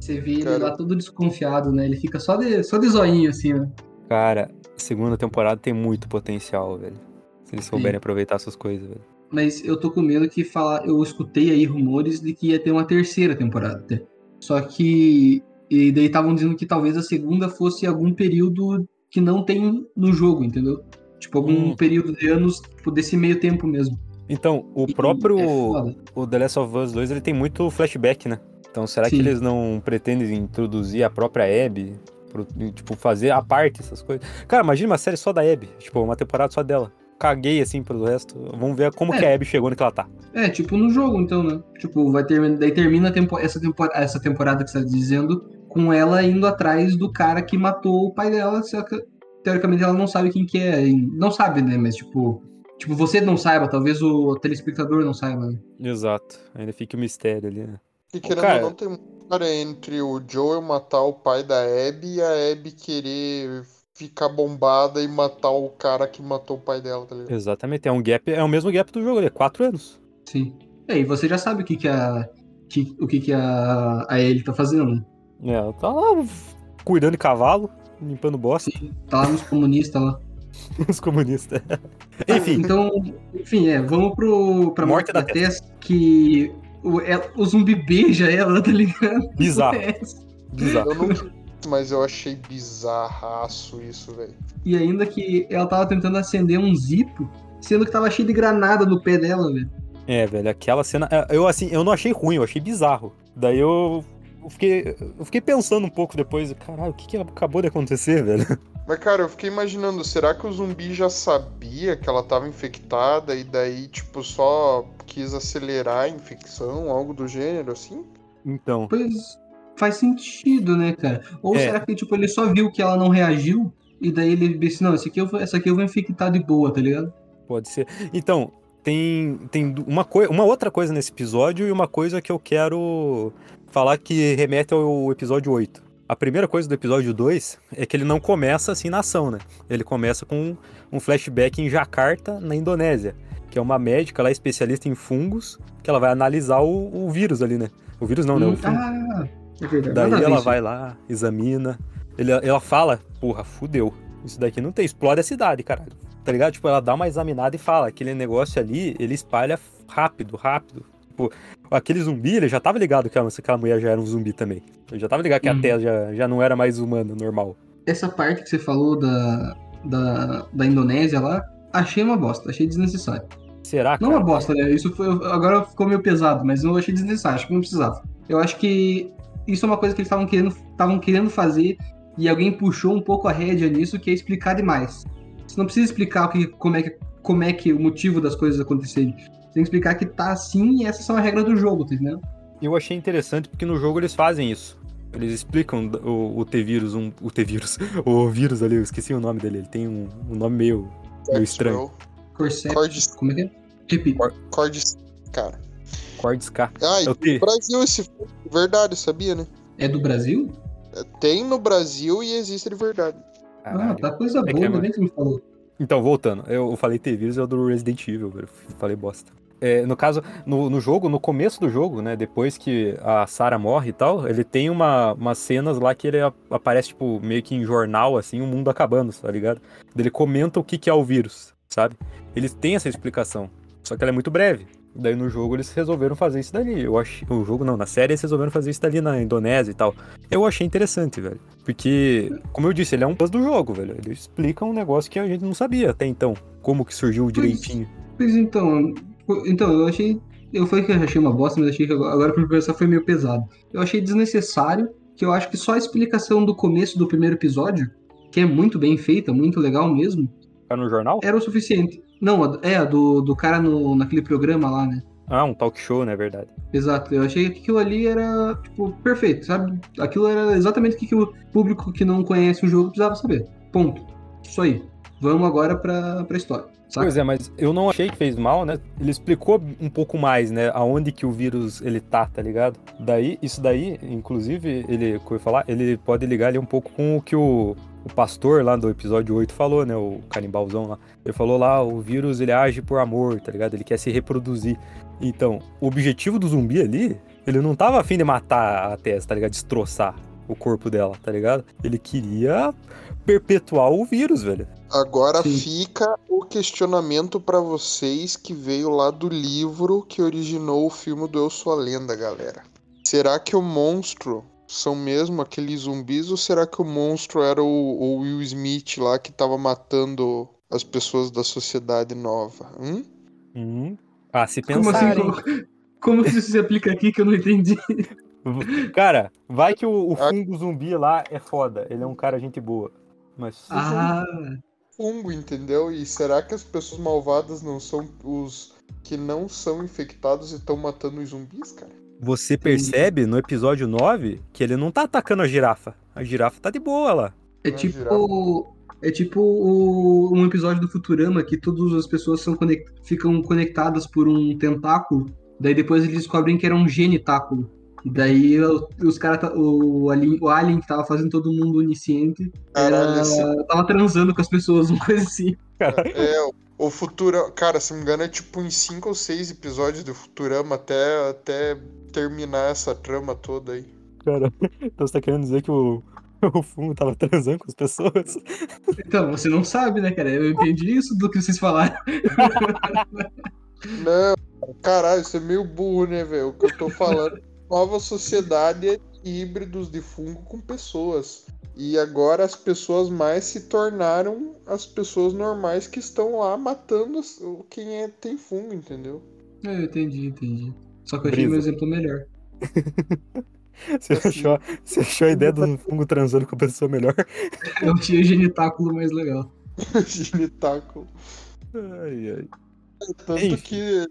Você vê ele Cara. lá todo desconfiado, né? Ele fica só de, só de zoinho, assim, né? Cara, segunda temporada tem muito potencial, velho. Se eles Sim. souberem aproveitar essas coisas, velho. Mas eu tô com medo que falar. Eu escutei aí rumores de que ia ter uma terceira temporada. até. Só que. E daí estavam dizendo que talvez a segunda fosse algum período que não tem no jogo, entendeu? Tipo, algum Hum. período de anos tipo, desse meio tempo mesmo. Então, o E próprio. é o The Last of Us 2 ele tem muito flashback, né? Então será que Sim. eles não pretendem introduzir a própria Abby? Pro- tipo, fazer a parte essas coisas? Cara, imagina uma série só da Abby. Tipo, uma temporada só dela. Caguei assim pro resto. Vamos ver como É. que a Abby chegou no que ela tá. É, tipo no jogo, então, né? Tipo, vai ter, daí termina tempo, essa, tempo, essa temporada que você tá dizendo com ela indo atrás do cara que matou o pai dela, só que teoricamente ela não sabe quem que é. Não sabe, né? Mas tipo, tipo, você não saiba, talvez o telespectador não saiba, né? Exato. Ainda fica o mistério ali, né? E querendo cara- ou não, tem uma história entre o Joel matar o pai da Abby e a Abby querer ficar bombada e matar o cara que matou o pai dela, tá ligado? Exatamente. É um gap, é o mesmo gap do jogo é quatro anos. Sim. É, e você já sabe o que que a que, o que que a a Ellie tá fazendo. né? É, ela tá lá cuidando de cavalo, limpando bosta, Sim. Tá lá nos comunistas lá. os comunistas. Enfim, Então, enfim, é, vamos pro pra Morte morte, da da Tess, que o, é- o zumbi beija ela, tá ligado? bizarro, É. bizarro. Eu não mas eu achei bizarraço isso, velho. E ainda que ela tava tentando acender um zipo, sendo que tava cheio de granada no pé dela, velho. É, velho, aquela cena. é, Eu assim, eu não achei ruim, eu achei bizarro. Daí eu. Eu fiquei, eu fiquei pensando um pouco depois, caralho, o que, que acabou de acontecer, velho? Mas, cara, eu fiquei imaginando, será que o zumbi já sabia que ela tava infectada e daí, tipo, só quis acelerar a infecção, algo do gênero, assim? Então, Pois faz sentido, né, cara? Ou É. será que, tipo, ele só viu que ela não reagiu, e daí ele disse, não, esse aqui eu vou, essa aqui eu vou infectar de boa, tá ligado? pode ser. Então, tem, tem uma, coi uma outra coisa nesse episódio e uma coisa que eu quero falar que remete ao episódio 8. A primeira coisa do episódio 2 é que ele não começa assim na ação, né? Ele começa com um flashback em Jakarta, na Indonésia, que é uma médica lá especialista em fungos, que ela vai analisar o, o vírus ali, né? O vírus não, né? O Hum, fungo. ah, é. Daí ela vai lá, examina. Ele, ela fala, porra, fudeu. Isso daqui não tem, explode a cidade, caralho. Tá ligado? Tipo, ela dá uma examinada e fala, aquele negócio ali, ele espalha rápido, rápido. Tipo, aquele zumbi, ele já tava ligado que aquela, mulher já era um zumbi também. Ele já tava ligado que a Uhum. Tess já, já não era mais humana, normal. Essa parte que você falou da, da, da Indonésia lá, achei uma bosta, achei desnecessário. Será, Não cara? uma bosta, né? Isso foi. Agora ficou meio pesado, mas eu achei desnecessário, acho que não precisava. Eu acho que isso é uma coisa que eles estavam querendo, estavam querendo fazer e alguém puxou um pouco a rédea nisso, que é explicar demais. Você não precisa explicar o que, como, é que, como é que o motivo das coisas acontecerem. Você tem que explicar que tá assim e essas são as regras do jogo, tá entendendo? Eu achei interessante porque no jogo eles fazem isso. Eles explicam o, o T-vírus, um, o T-vírus, o vírus ali, eu esqueci o nome dele. Ele tem um, um nome meio, meio estranho. Cordes, como é que é? Repita. cordes, cara. Cordes K. Ah, É o T. no Brasil esse verdade, sabia, né? É do Brasil? Tem no Brasil e existe de verdade. Ah, Caralho. tá coisa que boa, é, ainda bem que você me falou. Então, voltando, eu falei T-Vírus é o do Resident Evil, velho. Falei bosta. É, no caso, no, no, jogo, no começo do jogo, né? Depois que a Sarah morre e tal, ele tem uma, umas cenas lá que ele aparece, tipo, meio que em jornal, assim, o mundo acabando, tá ligado? Ele comenta o que, que é o vírus, sabe? Eles têm essa explicação. Só que ela é muito breve. Daí no jogo eles resolveram fazer isso dali. Eu achei. O jogo não, na série eles resolveram fazer isso dali na Indonésia e tal. Eu achei interessante, velho. Porque, como eu disse, ele é um plus do jogo, velho. Ele explica um negócio que a gente não sabia até então. Como que surgiu direitinho. Pois, pois então, então, eu achei. Eu falei que eu achei uma bosta, mas achei que agora pra conversar foi meio pesado. Eu achei desnecessário, que eu acho que só a explicação do começo do primeiro episódio, que é muito bem feita, muito legal mesmo. Tá no jornal? Era o suficiente. Não, é, do, do cara no, naquele programa lá, né? Ah, um talk show, né? Verdade. Exato. Eu achei que aquilo ali era, tipo, perfeito, sabe? Aquilo era exatamente o que, que o público que não conhece o jogo precisava saber. Ponto. Isso aí. Vamos agora pra, pra história. Saca? Pois é, mas eu não achei que fez mal, né? Ele explicou um pouco mais, né? Aonde que o vírus ele tá, tá ligado? Daí, isso daí, inclusive, ele, como eu falar, ele pode ligar ali um pouco com o que o, o pastor lá do episódio 8 falou, né? O canibalzão lá. Ele falou lá, o vírus ele age por amor, tá ligado? Ele quer se reproduzir. Então, o objetivo do zumbi ali, ele não tava afim de matar a Tess, tá ligado? Destroçar o corpo dela, tá ligado? Ele queria perpetuar o vírus, velho. Agora Sim. fica o questionamento para vocês que veio lá do livro que originou o filme do Eu Sou a Lenda, galera. Será que o monstro são mesmo aqueles zumbis ou será que o monstro era o, o Will Smith lá que tava matando as pessoas da sociedade nova? Hum? Hum. Ah, se pensar. Como, assim, como, como isso se aplica aqui que eu não entendi? Cara, vai que o, o fungo zumbi lá é foda. Ele é um cara gente boa. Mas. Ah. Fungo, entendeu? E será que as pessoas malvadas não são os que não são infectados e estão matando os zumbis, cara? Você percebe no episódio 9 que ele não tá atacando a girafa. A girafa tá de boa lá. É tipo. É tipo o, um episódio do Futurama que todas as pessoas são conect, ficam conectadas por um tentáculo. Daí depois eles descobrem que era um genitáculo. E daí os caras, o, alien, o alien que tava fazendo todo mundo onisciente, era, tava transando com as pessoas, uma coisa assim. É, o Futurama, cara, se não me engano, é tipo em cinco ou seis episódios do Futurama até, até terminar essa trama toda aí. Cara, então você tá querendo dizer que o, o fungo tava transando com as pessoas? Então, você não sabe, né, cara? Eu entendi isso do que vocês falaram. Não, caralho, isso é meio burro, né, velho? O que eu tô falando nova sociedade é híbridos de fungo com pessoas. E agora as pessoas mais se tornaram as pessoas normais que estão lá matando quem é, tem fungo, entendeu? É, eu entendi, entendi. Só que eu achei meu exemplo melhor. Você, assim. achou, você achou a ideia do fungo transando com a pessoa melhor? Eu o genitáculo mais legal. genitáculo. Ai, ai. Tanto Enfim. que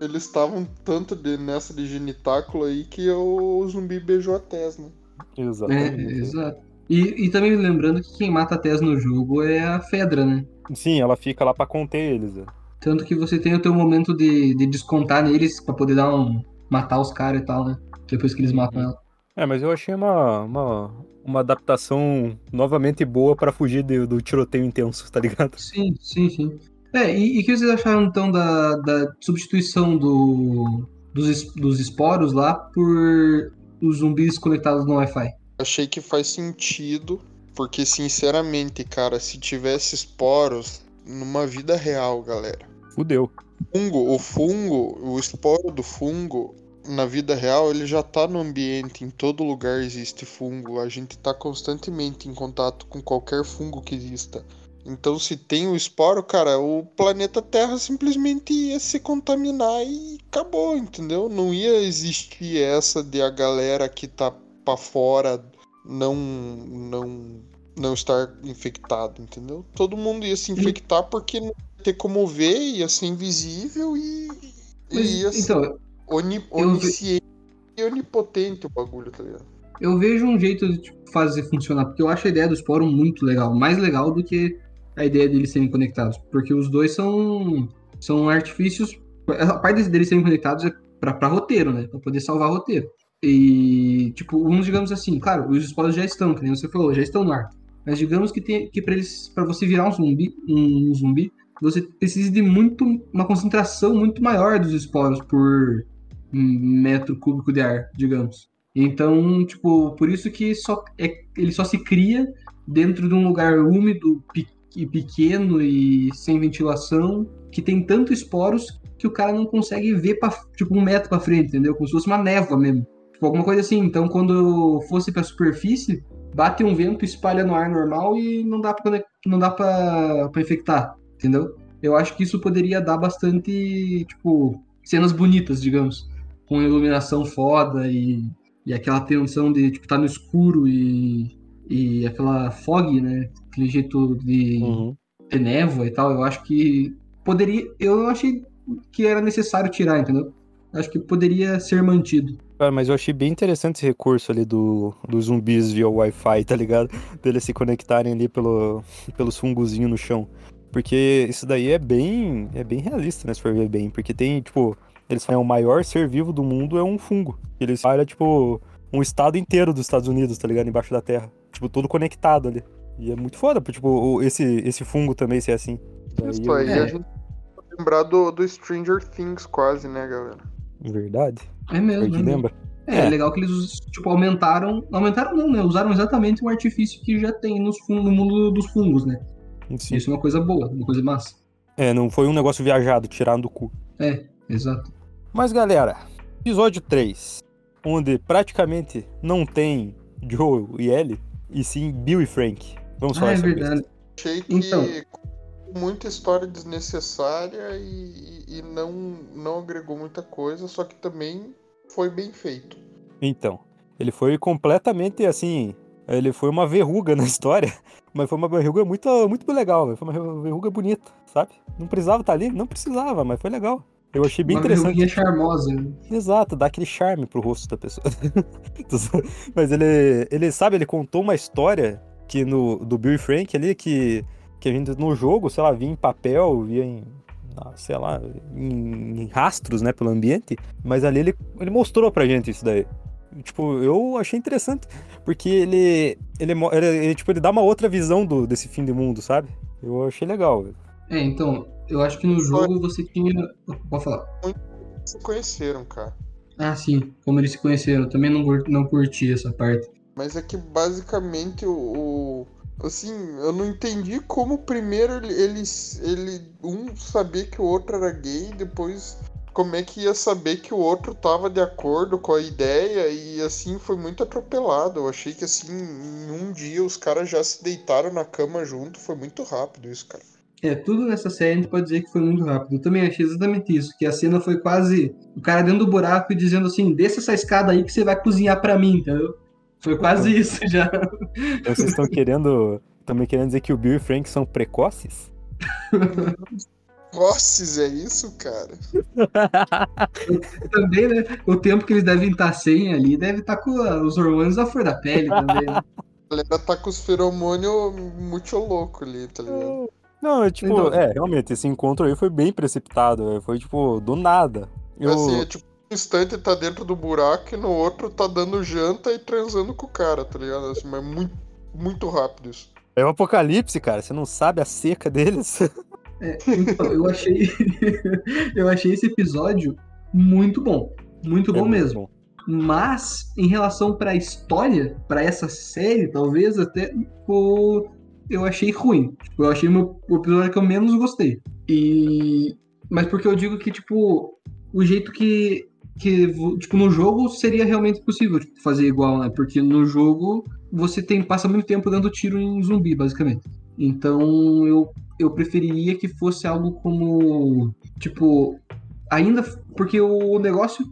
eles estavam tanto de, nessa de genitáculo aí que o zumbi beijou a Tess, né? Exatamente. É, exato. E, e também lembrando que quem mata a Tess no jogo é a Fedra, né? Sim, ela fica lá para conter eles. É. Tanto que você tem o teu momento de, de descontar neles para poder dar um. matar os caras e tal, né? Depois que eles matam ela. É, mas eu achei uma, uma, uma adaptação novamente boa para fugir de, do tiroteio intenso, tá ligado? Sim, sim, sim. É, e o que vocês acharam então da, da substituição do, dos, dos esporos lá por os zumbis conectados no Wi-Fi? Achei que faz sentido, porque sinceramente, cara, se tivesse esporos numa vida real, galera. Fudeu. Fungo, o fungo, o esporo do fungo, na vida real, ele já tá no ambiente, em todo lugar existe fungo. A gente tá constantemente em contato com qualquer fungo que exista. Então, se tem o esporo, cara, o planeta Terra simplesmente ia se contaminar e acabou, entendeu? Não ia existir essa de a galera que tá para fora não não não estar infectado, entendeu? Todo mundo ia se infectar porque não ia ter como ver, ia ser invisível e, e ia ser então, oni, onisciente ve... e onipotente o bagulho, tá ligado? Eu vejo um jeito de tipo, fazer funcionar, porque eu acho a ideia do esporo muito legal, mais legal do que a ideia deles serem conectados, porque os dois são, são artifícios. A parte deles serem conectados é para roteiro, né? Para poder salvar roteiro. E, tipo, uns, digamos assim, claro, os spoilers já estão, que nem você falou, já estão no ar. Mas digamos que, tem, que para eles, para você virar um zumbi, um zumbi, você precisa de muito uma concentração muito maior dos esporos por metro cúbico de ar, digamos. Então, tipo, por isso que só é, ele só se cria dentro de um lugar úmido e pequeno e sem ventilação, que tem tanto esporos que o cara não consegue ver pra, tipo um metro para frente, entendeu? Como se fosse uma névoa mesmo. Tipo, alguma coisa assim. Então, quando fosse para superfície, bate um vento, espalha no ar normal e não dá para não dá para infectar, entendeu? Eu acho que isso poderia dar bastante, tipo, cenas bonitas, digamos, com iluminação foda e, e aquela tensão de tipo tá no escuro e e aquela fog, né? Aquele jeito de uhum. ter névoa e tal. Eu acho que poderia. Eu não achei que era necessário tirar, entendeu? Acho que poderia ser mantido. Cara, mas eu achei bem interessante esse recurso ali do, dos zumbis via Wi-Fi, tá ligado? Deles se conectarem ali pelo, pelos fungozinhos no chão. Porque isso daí é bem. É bem realista, né? Se for ver bem. Porque tem, tipo. Eles falam, o maior ser vivo do mundo é um fungo. Eles falam, tipo, um estado inteiro dos Estados Unidos, tá ligado? Embaixo da terra. Tipo, todo conectado ali. E é muito foda, tipo, esse, esse fungo também ser assim. Isso aí, é. a gente lembrar do, do Stranger Things quase, né, galera? Verdade. É mesmo. É lembra? É, é, legal que eles, tipo, aumentaram. Aumentaram não, né? Usaram exatamente o artifício que já tem nos, no mundo dos fungos, né? Sim. Isso é uma coisa boa, uma coisa massa. É, não foi um negócio viajado, tirado do cu. É, exato. Mas, galera, episódio 3, onde praticamente não tem Joe e Ellie, e sim Bill e Frank. Vamos falar ah, é sobre verdade. isso. Achei que então... muita história desnecessária e, e não, não agregou muita coisa, só que também foi bem feito. Então, ele foi completamente assim. Ele foi uma verruga na história, mas foi uma verruga muito, muito legal. Foi uma verruga bonita, sabe? Não precisava estar ali? Não precisava, mas foi legal. Eu achei bem uma interessante. Uma charmosa. Exato, dá aquele charme pro rosto da pessoa. mas ele, ele, sabe, ele contou uma história que no, do Bill e Frank ali, que, que a gente no jogo, sei lá, via em papel, via em sei lá, em, em, rastros, né, pelo ambiente, mas ali ele, ele mostrou pra gente isso daí. Tipo, eu achei interessante, porque ele, ele, ele, tipo, ele dá uma outra visão do, desse fim do mundo, sabe? Eu achei legal. É, então, eu acho que no jogo você tinha... Pode falar. Se conheceram, cara. Ah, sim, como eles se conheceram. Também não, não curti essa parte. Mas é que basicamente o, Assim, eu não entendi como primeiro ele, ele, ele um sabia que o outro era gay, depois como é que ia saber que o outro tava de acordo com a ideia e assim foi muito atropelado. Eu achei que assim, em um dia os caras já se deitaram na cama junto, foi muito rápido isso, cara. É, tudo nessa série a gente pode dizer que foi muito rápido. Eu também achei exatamente isso, que a cena foi quase o cara dentro do buraco e dizendo assim, desça essa escada aí que você vai cozinhar para mim, entendeu? Foi quase então, isso já. Então vocês estão querendo. Também querendo dizer que o Bill e o Frank são precoces? Precoces, é isso, cara? também, né? O tempo que eles devem estar sem ali deve estar com os hormônios à flor da pele também. Né? A galera tá com os feromônios muito louco ali, tá ligado? Não, é tipo, então... é, realmente, esse encontro aí foi bem precipitado. Foi, tipo, do nada. Eu... Assim, é tipo, instante tá dentro do buraco e no outro tá dando janta e transando com o cara, tá ligado? Assim, mas muito, muito rápido isso. É o um apocalipse, cara. Você não sabe a seca deles. É, então, eu achei. eu achei esse episódio muito bom. Muito bom é mesmo. Bom. Mas, em relação pra história, para essa série, talvez até tipo, eu achei ruim. Tipo, eu achei o episódio que eu menos gostei. E. Mas porque eu digo que, tipo, o jeito que que, tipo, no jogo seria realmente possível tipo, fazer igual, né? Porque no jogo você tem passa muito tempo dando tiro em zumbi, basicamente. Então eu, eu preferiria que fosse algo como, tipo, ainda porque o negócio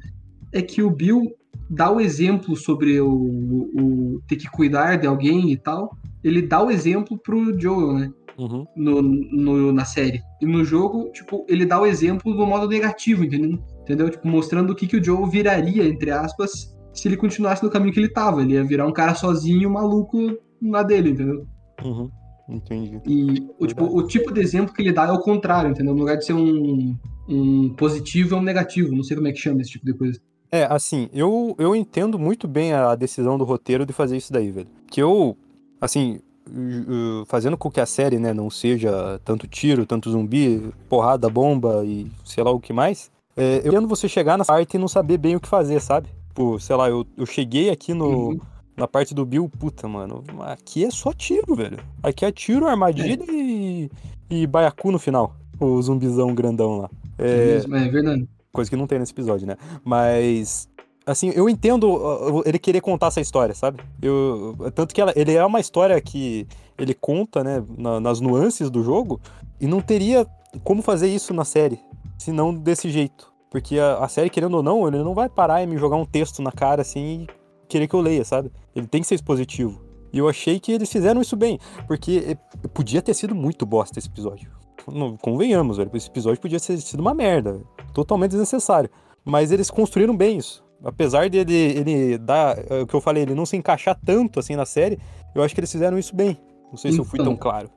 é que o Bill dá o exemplo sobre o, o ter que cuidar de alguém e tal. Ele dá o exemplo pro Joel, né? Uhum. No, no, na série. E no jogo, tipo, ele dá o exemplo do modo negativo, entendeu? Entendeu? Tipo, mostrando o que, que o Joe viraria, entre aspas, se ele continuasse no caminho que ele tava. Ele ia virar um cara sozinho, maluco na dele, entendeu? Uhum. Entendi. E o tipo, o tipo de exemplo que ele dá é o contrário, entendeu? No lugar de ser um, um positivo, é um negativo. Não sei como é que chama esse tipo de coisa. É, assim, eu, eu entendo muito bem a decisão do roteiro de fazer isso daí, velho. Que eu, assim, uh, fazendo com que a série, né, não seja tanto tiro, tanto zumbi, porrada, bomba e sei lá o que mais, é, eu entendo você chegar na parte e não saber bem o que fazer, sabe? Pô, sei lá, eu, eu cheguei aqui no, Uhum. na parte do Bill, puta, mano, aqui é só tiro, velho. Aqui é tiro, armadilha e, e baiacu no final. O zumbizão grandão lá. É, é verdade. Coisa que não tem nesse episódio, né? Mas. Assim, eu entendo uh, ele querer contar essa história, sabe? Eu, tanto que ela, ele é uma história que ele conta, né, na- nas nuances do jogo, e não teria como fazer isso na série, se não desse jeito. Porque a, a série, querendo ou não, ele não vai parar e me jogar um texto na cara assim e querer que eu leia, sabe? Ele tem que ser expositivo. E eu achei que eles fizeram isso bem, porque eh, podia ter sido muito bosta esse episódio. Não- Convenhamos, velho. Esse episódio podia ter sido uma merda. Totalmente desnecessário. Mas eles construíram bem isso. Apesar dele ele dar. é, O que eu falei, ele não se encaixar tanto assim na série, eu acho que eles fizeram isso bem. Não sei se eu fui Então. tão claro.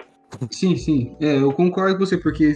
Sim, sim. É, eu concordo com você, porque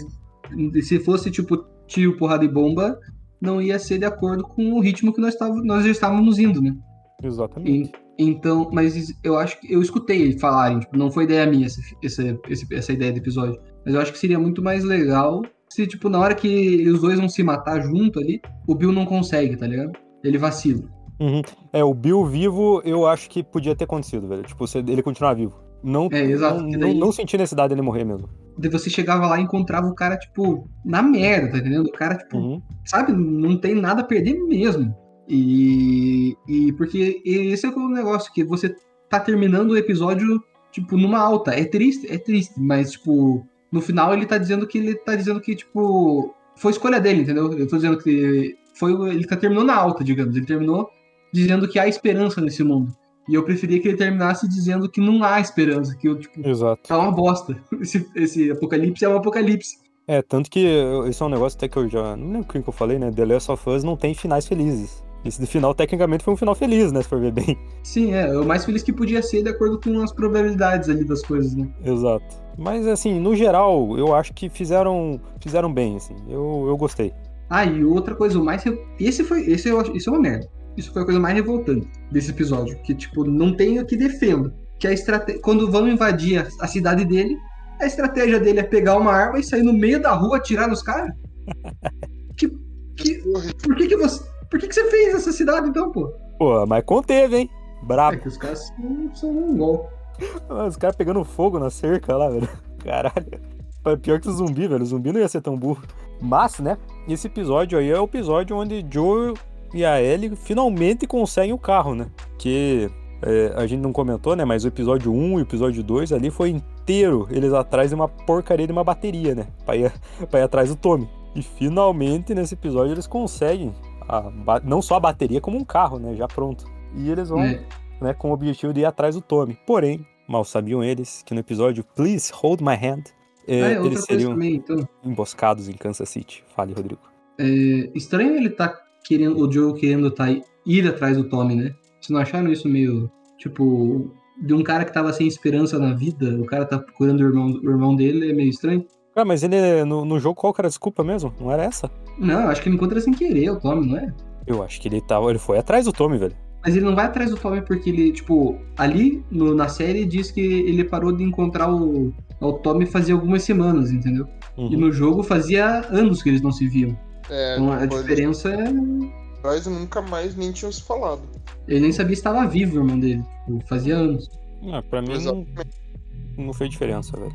se fosse tipo tiro, porrada e bomba, não ia ser de acordo com o ritmo que nós, tava, nós já estávamos indo, né? Exatamente. E- então, mas eu acho que eu escutei eles falarem, tipo, não foi ideia minha essa, essa, essa ideia do episódio. Mas eu acho que seria muito mais legal se, tipo, na hora que os dois vão se matar junto ali, o Bill não consegue, tá ligado? Ele vacila. Uhum. É, o Bill vivo, eu acho que podia ter acontecido, velho. Tipo, se ele continuar vivo. Não, É, exato, não, daí- não senti necessidade dele morrer mesmo. Daí você chegava lá e encontrava o cara, tipo, na merda, tá entendendo? O cara, tipo, Uhum. sabe, não tem nada a perder mesmo. E, e porque esse é o negócio, que você tá terminando o episódio, tipo, numa alta. É triste, é triste, mas, tipo, no final ele tá dizendo que ele tá dizendo que, tipo, foi escolha dele, entendeu? Eu tô dizendo que foi, ele terminou na alta, digamos. Ele terminou dizendo que há esperança nesse mundo. E eu preferia que ele terminasse dizendo que não há esperança, que, tipo, Exato. tá uma bosta. Esse, esse apocalipse é um apocalipse. É, tanto que eu- esse é um negócio até que eu já. Não lembro o que eu falei, né? The Last of Us não tem finais felizes. Esse final, tecnicamente, foi um final feliz, né? Se for ver bem. Sim, é, é o mais feliz que podia ser de acordo com as probabilidades ali das coisas, né? Exato. Mas, assim, no geral, eu acho que fizeram, fizeram bem, assim. Eu, eu gostei. Ah, e outra coisa, o mais. re- Esse foi. Esse eu. Isso é uma merda. Isso foi a coisa mais revoltante desse episódio. Que, tipo, não tem o que defenda. Que a estratégia. Quando vão invadir a, a cidade dele, a estratégia dele é pegar uma arma e sair no meio da rua atirar nos caras. que, que, por que, que você. Por que, que você fez essa cidade então, pô? Pô, mas conteve, hein? É Brabo. que os caras são, são um gol. Os caras pegando fogo na cerca lá, velho. Caralho. É Pior que o zumbi, velho. O zumbi não ia ser tão burro. Mas, né? Esse episódio aí é o episódio onde Joe e a Ellie finalmente conseguem o carro, né? Que é, a gente não comentou, né? Mas o episódio 1 e o episódio 2 ali foi inteiro eles atrás de uma porcaria de uma bateria, né? Pra ir, pra ir atrás do Tommy. E finalmente nesse episódio eles conseguem a não só a bateria, como um carro, né? Já pronto. E eles vão É. né, com o objetivo de ir atrás do Tommy. Porém, mal sabiam eles que no episódio Please Hold My Hand, é, Ah, é, outra eles coisa seriam também, então. emboscados em Kansas City. Fale, Rodrigo. É estranho ele tá querendo, o Joe querendo tá, ir atrás do Tommy, né? Vocês não acharam isso meio, tipo, de um cara que tava sem esperança na vida, o cara tá procurando o irmão, o irmão dele, é meio estranho? Ah, mas ele, no, no jogo, qual que era a desculpa mesmo? Não era essa? Não, acho que ele encontra sem querer o Tommy, não é? Eu acho que ele tava, ele foi atrás do Tommy, velho. Mas ele não vai atrás do Tommy porque ele, tipo, ali no- na série diz que ele parou de encontrar o, o Tommy fazia algumas semanas, entendeu? E Uhum. no jogo fazia anos que eles não se viam. É, Então a diferença é. Nós nunca mais nem tínhamos falado. Ele nem sabia se estava vivo, o irmão dele. Tipo, fazia anos. Ah, pra mim não, Exatamente. não fez diferença, velho.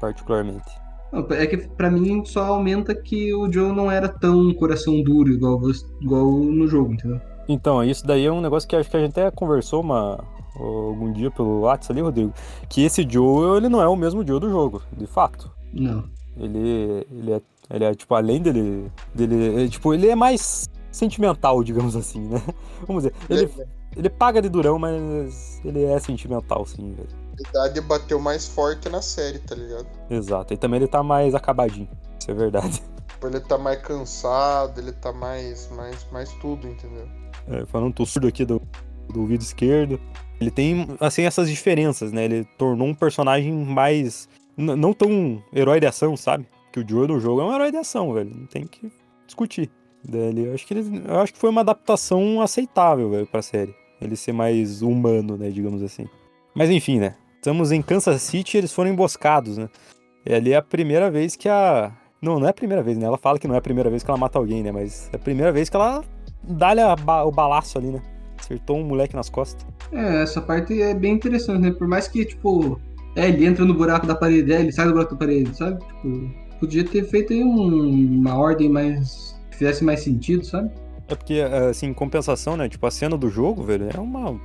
Particularmente. Não, é que pra mim só aumenta que o Joe não era tão coração duro igual, você- igual no jogo, entendeu? Então, isso daí é um negócio que acho que a gente até conversou uma, algum dia pelo WhatsApp ali, Rodrigo. Que esse Joe, ele não é o mesmo Joe do jogo, de fato. Não. Ele, ele, é, ele é, tipo, além dele, dele, é, tipo, ele é mais sentimental, digamos assim, né? Vamos dizer, ele, ele paga de durão, mas ele é sentimental, sim, velho. A idade bateu mais forte na série, tá ligado? Exato. E também ele tá mais acabadinho, isso é verdade. Tipo, Ele tá mais cansado, ele tá mais, mais, mais tudo, entendeu? É, falando tô surdo aqui do, do ouvido esquerdo. Ele tem, assim, essas diferenças, né? Ele tornou um personagem mais, não tão herói de ação, sabe? Que o Joe no jogo é um herói de ação, velho. Não tem que discutir. Dele, eu acho que ele, eu acho que foi uma adaptação aceitável, velho, pra série. Ele ser mais humano, né, digamos assim. Mas enfim, né? estamos em Kansas City e eles foram emboscados, né? E ali é a primeira vez que a. Não, não é a primeira vez, né? Ela fala que não é a primeira vez que ela mata alguém, né? Mas é a primeira vez que ela dá-lhe ba- o balaço ali, né? Acertou um moleque nas costas. É, essa parte é bem interessante, né? Por mais que, tipo, é, ele entra no buraco da parede, é, ele sai do buraco da parede, sabe? Tipo, podia ter feito aí um- uma ordem mais. que fizesse mais sentido, sabe? É porque, assim, em compensação, né? Tipo, a cena do jogo, velho, é uma.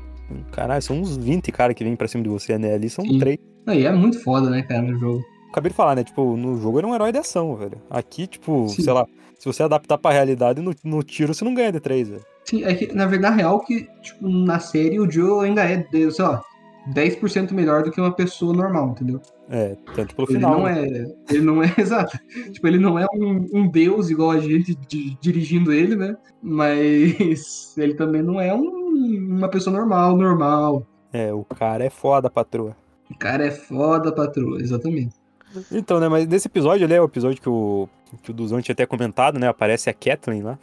Caralho, são uns 20 caras que vêm pra cima de você, né? Ali são Sim. três. E é muito foda, né, cara, no jogo. Acabei de falar, né? Tipo, no jogo ele é um herói de ação, velho. Aqui, tipo, Sim. sei lá, se você adaptar pra realidade, no, no tiro você não ganha de três, velho. Sim, é que, na verdade, real que, tipo, na série o Joe ainda é, sei lá, 10% melhor do que uma pessoa normal, entendeu? É, tanto pelo Ele final. não né? é. Ele não é, exato. Tipo, ele não é um, um deus igual a gente di- dirigindo ele, né? Mas ele também não é um- uma pessoa normal, normal. É, o cara é foda, patroa. O cara é foda, patroa, exatamente. Então, né, mas nesse episódio ali é o episódio que o, que o Duzão tinha até comentado, né? Aparece a Kathleen lá.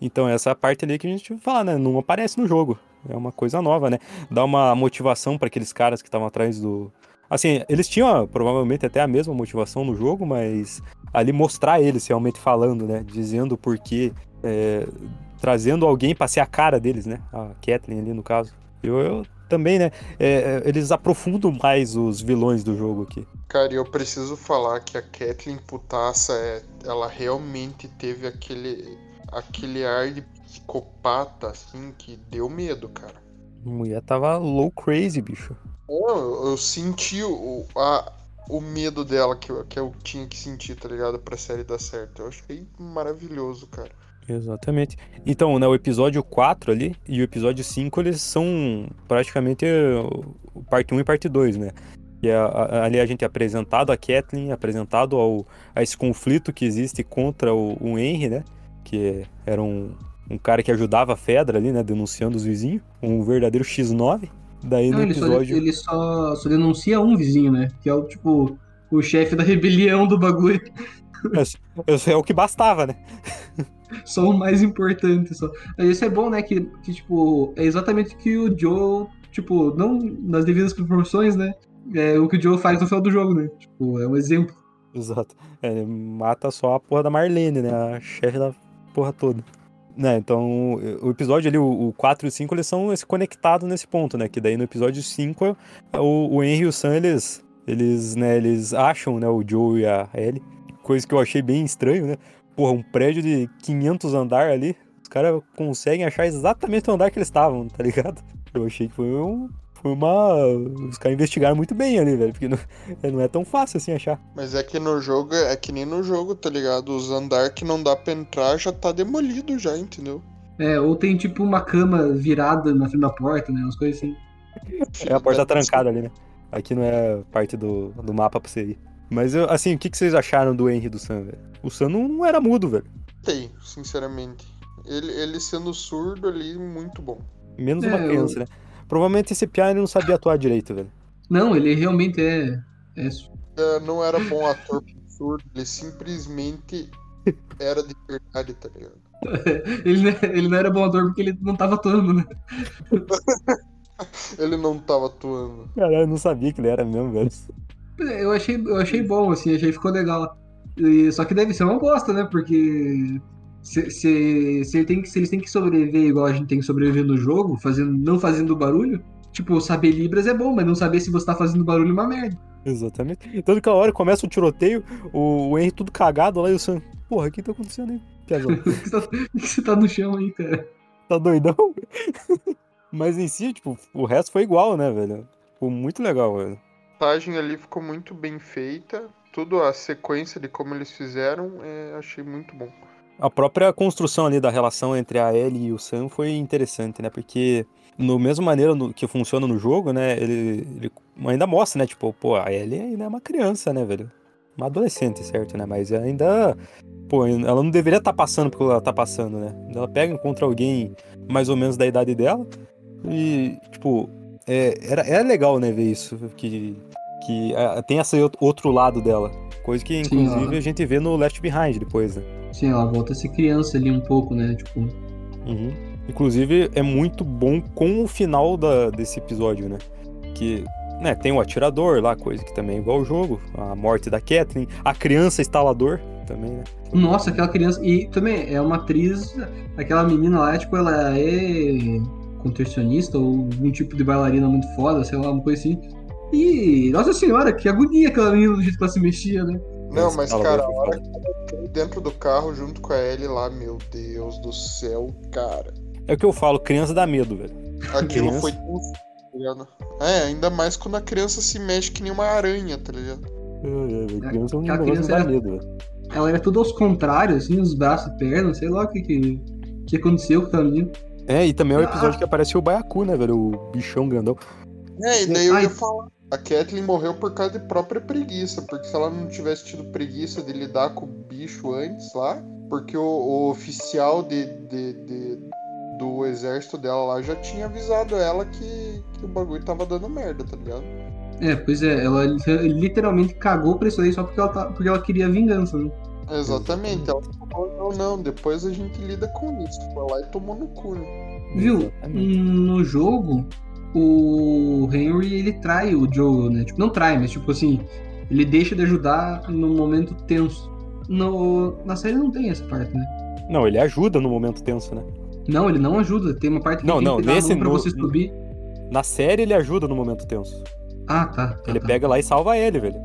Então, essa parte ali que a gente fala, né? Não aparece no jogo. É uma coisa nova, né? Dá uma motivação pra aqueles caras que estavam atrás do. Assim, eles tinham ah, provavelmente até a mesma motivação no jogo, mas ali mostrar eles realmente falando, né? Dizendo por quê. é, trazendo alguém pra ser a cara deles, né? A Kathleen ali no caso. Eu, eu também, né? é, é, eles aprofundam mais os vilões do jogo aqui. Cara, e eu preciso falar que a Kathleen Putaça, é, ela realmente teve aquele, aquele ar de psicopata, assim, que deu medo, cara. A mulher tava low crazy, bicho. Eu, eu senti o, a, o medo dela que eu, que eu tinha que sentir, tá ligado? Pra série dar certo. Eu achei maravilhoso, cara. Exatamente. Então, né, o episódio 4 ali e o episódio 5, eles são praticamente o parte 1 e parte 2, né? E a- a- ali a gente é apresentado a Kathleen, apresentado ao, a esse conflito que existe contra o, o Henry, né? Que era um, um cara que ajudava a Fedra ali, né? Denunciando os vizinhos. Um verdadeiro X9. Daí Não, no ele, só, episódio... ele só, só denuncia um vizinho, né? Que é o, tipo, o chefe da rebelião do bagulho. É o que bastava, né? Só o mais importante, só. Mas isso é bom, né? Que, que, tipo, é exatamente o que o Joe, tipo, não nas devidas proporções, né? É o que o Joe faz no final do jogo, né? Tipo, é um exemplo. Exato. É, ele mata só a porra da Marlene, né? A chefe da porra toda. Né, então, o episódio ali, o, o 4 e o 5, eles são esse, conectados nesse ponto, né? Que daí no episódio 5, o, o Henry e o Sam, eles, eles, né, eles acham, né, o Joe e a Ellie. Coisa que eu achei bem estranho, né? Porra, um prédio de 500 andar ali, os caras conseguem achar exatamente o andar que eles estavam, tá ligado? Eu achei que foi um... Foi uma... Os caras investigaram muito bem ali, velho, porque não, não é tão fácil assim achar. Mas é que no jogo, é que nem no jogo, tá ligado? Os andar que não dá pra entrar já tá demolido já, entendeu? É, ou tem, tipo, uma cama virada na frente da porta, né? Umas coisas assim. É a porta trancada ali, né? Aqui não é parte do, do mapa pra você ir. Mas, eu, assim, o que, que vocês acharam do Henry do Sam, velho? O Sam não, não era mudo, velho. Tem, sinceramente. Ele, ele sendo surdo ali, muito bom. Menos É, uma eu- criança, né? Provavelmente esse Pia ele não sabia atuar direito, velho. Não, ele realmente é. é É, não era bom ator pro surdo, ele simplesmente era de verdade, tá ligado? ele, não- ele não era bom ator porque ele não tava atuando, né? Ele não tava atuando. Caralho, eu não sabia que ele era mesmo, velho. Eu achei, eu achei bom, assim, achei que ficou legal. E- só que deve ser uma bosta, né? Porque se, se, se, ele tem que, se eles têm que sobreviver igual a gente tem que sobreviver no jogo, fazendo, não fazendo barulho, tipo, saber Libras é bom, mas não saber se você tá fazendo barulho é uma merda. Exatamente. Tanto que a hora começa o tiroteio, o, o Henry tudo cagado lá e o Sam. Porra, o que tá acontecendo aí, Piazão? Por que você tá- você tá no chão aí, cara? tá doidão? Mas em si, tipo, o resto foi igual, né, velho? Ficou muito legal, velho. Montagem ali ficou muito bem feita. Tudo a sequência de como eles fizeram, é, achei muito bom. A própria construção ali da relação entre a Ellie e o Sam foi interessante, né? Porque no mesma maneira que funciona no jogo, né? Ele, ele ainda mostra, né? Tipo, pô, a Ellie ainda é uma criança, né, velho? Uma adolescente, certo, né? Mas ainda. Pô, ela não deveria estar passando pelo que ela tá passando, né? Ela pega, encontra alguém mais ou menos da idade dela. E, tipo, é, era, era legal, né, ver isso. Que, que ah, tem esse out- outro lado dela. Coisa que, Sim, inclusive, ela- a gente vê no Left Behind depois, né? Sim, ela volta a ser criança ali um pouco, né? Tipo, Uhum. Inclusive, é muito bom com o final da, desse episódio, né? Que né, tem o atirador lá, coisa que também é igual ao jogo, a morte da Kathleen, a criança instalador também, né? Nossa, aquela criança. E também é uma atriz. Aquela menina lá, tipo, ela é contorcionista ou algum tipo de bailarina muito foda, sei lá, uma coisa assim. E, nossa senhora, que agonia aquela menina do jeito que ela se mexia, né? Não, mas fala cara, a hora que dentro do carro junto com a Ellie lá, meu Deus do céu, cara. É o que eu falo, criança dá medo, velho. Aquilo Criança. foi tenso, tá ligado? É, ainda mais quando a criança se mexe que nem uma aranha, tá ligado? É, é, criança é negócio que criança dá era- medo, velho. Ela era tudo aos contrários, assim, os braços e pernas, sei lá o que, que, que aconteceu com aquela menina. É, e também é o Ah. episódio que aparece o Baiacu, né, velho? O bichão grandão. É, e daí eu ia falar. A Kathleen morreu por causa de própria preguiça, porque se ela não tivesse tido preguiça de lidar com o bicho antes lá, porque o, o oficial de, de- de- do exército dela lá já tinha avisado ela que, que o bagulho tava dando merda, tá ligado? É, pois é, ela li- literalmente cagou pra isso aí só porque ela, tá, porque ela queria vingança, né? Exatamente. Ela falou, não, não, depois a gente lida com isso. Foi lá e tomou no cu, né? Viu? Exatamente. No jogo, o Henry, ele trai o Joe, né? Tipo, não trai, mas tipo assim, ele deixa de ajudar no momento tenso. No, na série não tem essa parte, né? Não, ele ajuda no momento tenso, né? Não, ele não ajuda. Tem uma parte que Não, ele tem não, nesse pra no- você subir. Na série ele ajuda no momento tenso. Ah, tá. tá, Ele tá. pega lá e salva ele, velho.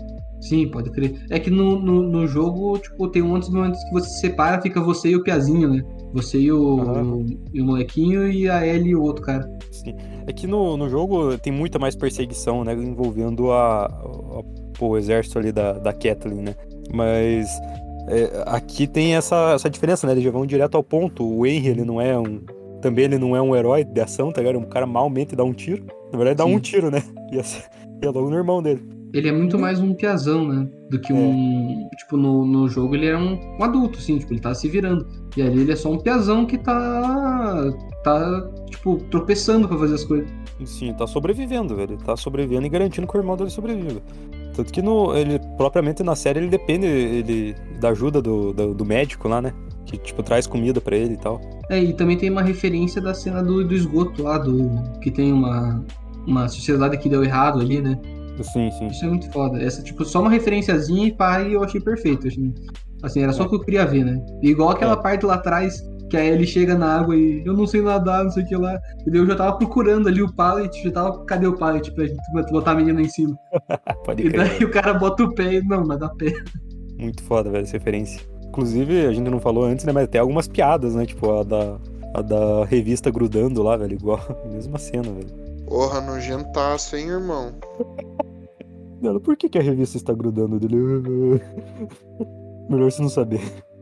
Sim, pode crer. É que no, no, no jogo, tipo, tem um monte de momentos que você se separa, fica você e o Piazinho, né? Você e o, Aham. e o molequinho e a Ellie e o outro cara. Sim. É que no, no jogo tem muita mais perseguição, né? Envolvendo a, a- pô, o exército ali da, da Kathleen, né? Mas é, aqui tem essa, essa diferença, né? Eles já vão direto ao ponto. O Henry, ele não é um. Também ele não é um herói de ação, tá ligado? Um cara malmente dá um tiro. Na verdade, dá Sim. um tiro, né? E, essa, e é logo no irmão dele. Ele é muito mais um piazão, né? Do que É. um. Tipo, no, no jogo ele é um, um adulto, assim, tipo, ele tá se virando. E ali ele é só um piazão que tá. tá, tipo, tropeçando pra fazer as coisas. Sim, tá sobrevivendo, velho. Ele tá sobrevivendo e garantindo que o irmão dele sobreviva. Tanto que no, ele, propriamente na série, ele depende ele, da ajuda do, do, do médico lá, né? Que, tipo, traz comida pra ele e tal. É, e também tem uma referência da cena do, do esgoto lá, do. Que tem uma. Uma sociedade que deu errado ali, né? Sim, sim. Isso é muito foda. Essa, tipo, só uma referenciazinha e pá, e eu achei perfeito. Assim, assim era só o que eu queria ver, né? Igual aquela É. parte lá atrás, que a Ellie chega na água e eu não sei nadar, não sei o que lá. E daí eu já tava procurando ali o pallet, já tava, cadê o pallet pra gente botar a menina em cima? Pode E crer. daí o cara bota o pé e não, mas dá pé. Muito foda, velho, essa referência. Inclusive, a gente não falou antes, né? Mas tem algumas piadas, né? Tipo, a da, a da revista grudando lá, velho. Igual, mesma cena, velho. Porra, nojentaço, hein, irmão? Mano, por que, que a revista está grudando dele? Melhor você não saber.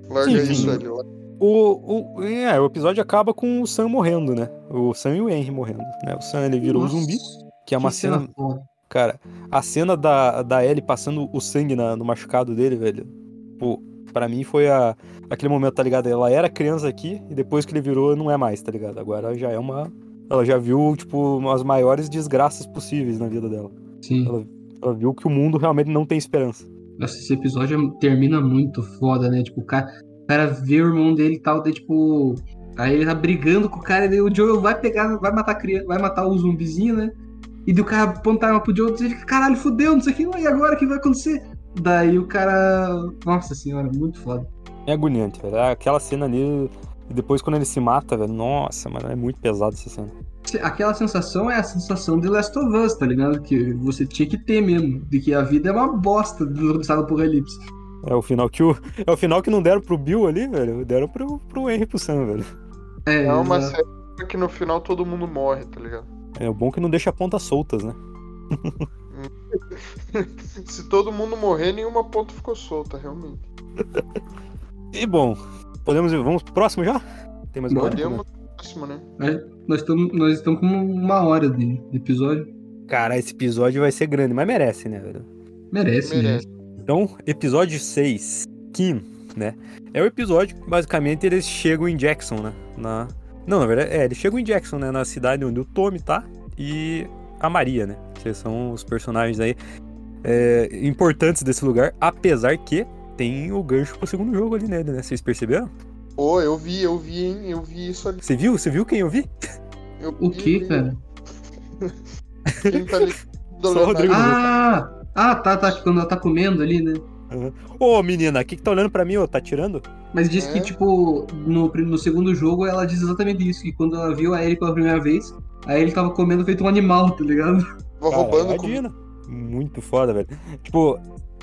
Larga Enfim. isso ali. lá. O, o, é, o episódio acaba com o Sam morrendo, né? O Sam e o Henry morrendo, né? O Sam, ele virou um Nossa, zumbi, que é uma que cena... foda. Cara, a cena da, da Ellie passando o sangue na- no machucado dele, velho. Pô, pra mim foi a, aquele momento, tá ligado? Ela era criança aqui e depois que ele virou, não é mais, tá ligado? Agora já é uma. Ela já viu, tipo, as maiores desgraças possíveis na vida dela. Sim. Ela viu que o mundo realmente não tem esperança. Nossa, esse episódio termina muito foda, né? Tipo, o cara, o cara vê o irmão dele e tal, daí, tipo. Aí ele tá brigando com o cara, e o Joel vai pegar, vai matar a criança, vai matar o zumbizinho, né? E daí o cara apontar arma pro Joel e fica, caralho, fudeu, não sei o que, e agora o que vai acontecer? Daí o cara. Nossa senhora, muito foda. É agoniante, velho. Aquela cena ali. Depois quando ele se mata, velho. Nossa, mano, é muito pesado essa cena. Aquela sensação é a sensação de Last of Us, tá ligado? Que você tinha que ter mesmo. De que a vida é uma bosta do estado do apocalipse. É o final que o. É o final que não deram pro Bill ali, velho. Deram pro, pro Henry pro Sam, velho. É, É uma exato. série que no final todo mundo morre, tá ligado? É o bom que não deixa pontas soltas, né? Se todo mundo morrer, nenhuma ponta ficou solta, realmente. E bom, podemos ir. Vamos pro próximo já? Tem mais? Podemos próximo, né? Nós estamos nós estamos com uma hora de de episódio. Cara, esse episódio vai ser grande, mas merece, né, velho? Merece, Merece. merece. Então, episódio 6, Kim, né? É o episódio que basicamente eles chegam em Jackson, né? Na... Não, na verdade, é, eles chegam em Jackson, né? Na cidade onde o Tommy tá e a Maria, né? Que são os personagens aí é, importantes desse lugar, apesar que tem o gancho pro segundo jogo ali nele, né? Vocês perceberam? Pô, eu vi, eu vi, hein? Eu vi isso ali. Você viu? Você viu quem eu vi? Eu O vi, que, vi. cara? Quem tá Leonardo. Rodrigo. Ah! Ah, tá, tá. Quando ela tá comendo ali, né? Ô, menina, o que que tá olhando pra mim, ô? Tá tirando? Mas diz É. que, tipo, no, no segundo jogo ela diz exatamente isso, que quando ela viu a Ellie pela primeira vez, a Ellie tava comendo feito um animal, tá ligado? Vou Cara, roubando é a comida. Dina. Muito foda, velho. Tipo,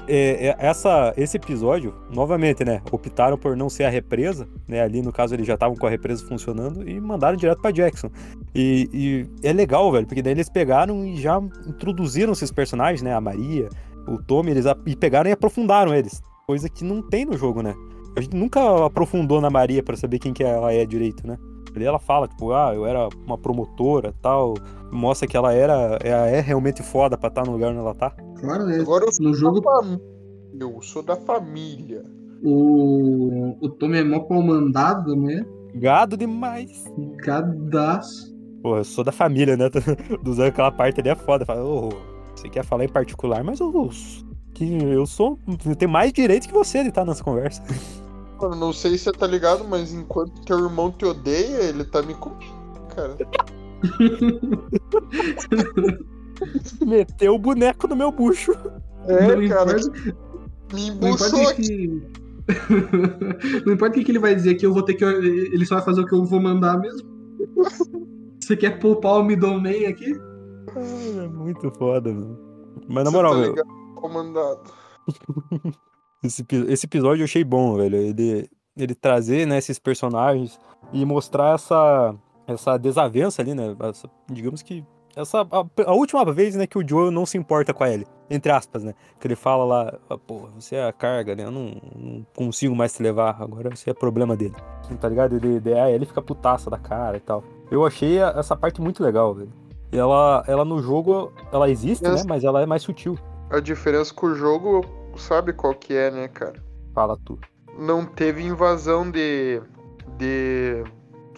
é, é, essa, esse episódio, novamente, né? Optaram por não ser a represa, né? Ali, no caso, eles já estavam com a represa funcionando e mandaram direto pra Jackson. E, e é legal, velho, porque daí eles pegaram e já introduziram esses personagens, né? A Maria, o Tommy, eles e pegaram e aprofundaram eles. Coisa que não tem no jogo, né? A gente nunca aprofundou na Maria pra saber quem que ela é direito, né? Ali ela fala, tipo, ah, eu era uma promotora tal. Mostra que ela era. É, é realmente foda pra estar no lugar onde ela tá. Claro, né? Agora eu sou No jogo, família. Eu sou da família. o, o Tommy é mó pau mandado, né? Gado demais. Gadaço. Pô, eu sou da família, né? Usando aquela parte ali é foda. Fala, ô, você quer falar em particular, mas eu. Que eu sou. Eu tenho mais direito que você de estar nessa conversa. Mano, não sei se você tá ligado, mas enquanto teu irmão te odeia, ele tá me comendo, cara. Meteu o boneco no meu bucho. É, não cara, importa, me o aqui. que. não importa o que que ele vai dizer, que eu vou ter que. Ele só vai fazer o que eu vou mandar mesmo. Você quer poupar o Middleman aqui? Ai, é muito foda, mano. Mas na Você moral, tá meu, ligado, comandado. Esse, esse episódio eu achei bom, velho. Ele, ele trazer, né, esses personagens e mostrar essa, essa desavença ali, né? Essa- digamos que. Essa, a, a última vez, né, que o Joe não se importa com a Ellie. Entre aspas, né? Que ele fala lá, ah, pô, você é a carga, né? Eu não, não consigo mais te levar. Agora você é problema dele. Tá ligado? Ele, ele, a Ellie fica putaça da cara e tal. Eu achei a- essa parte muito legal, velho. E ela, ela no jogo, ela existe, né? Mas ela é mais sutil. A diferença com o jogo, sabe qual que é, né, cara? Fala tu. Não teve invasão de. de.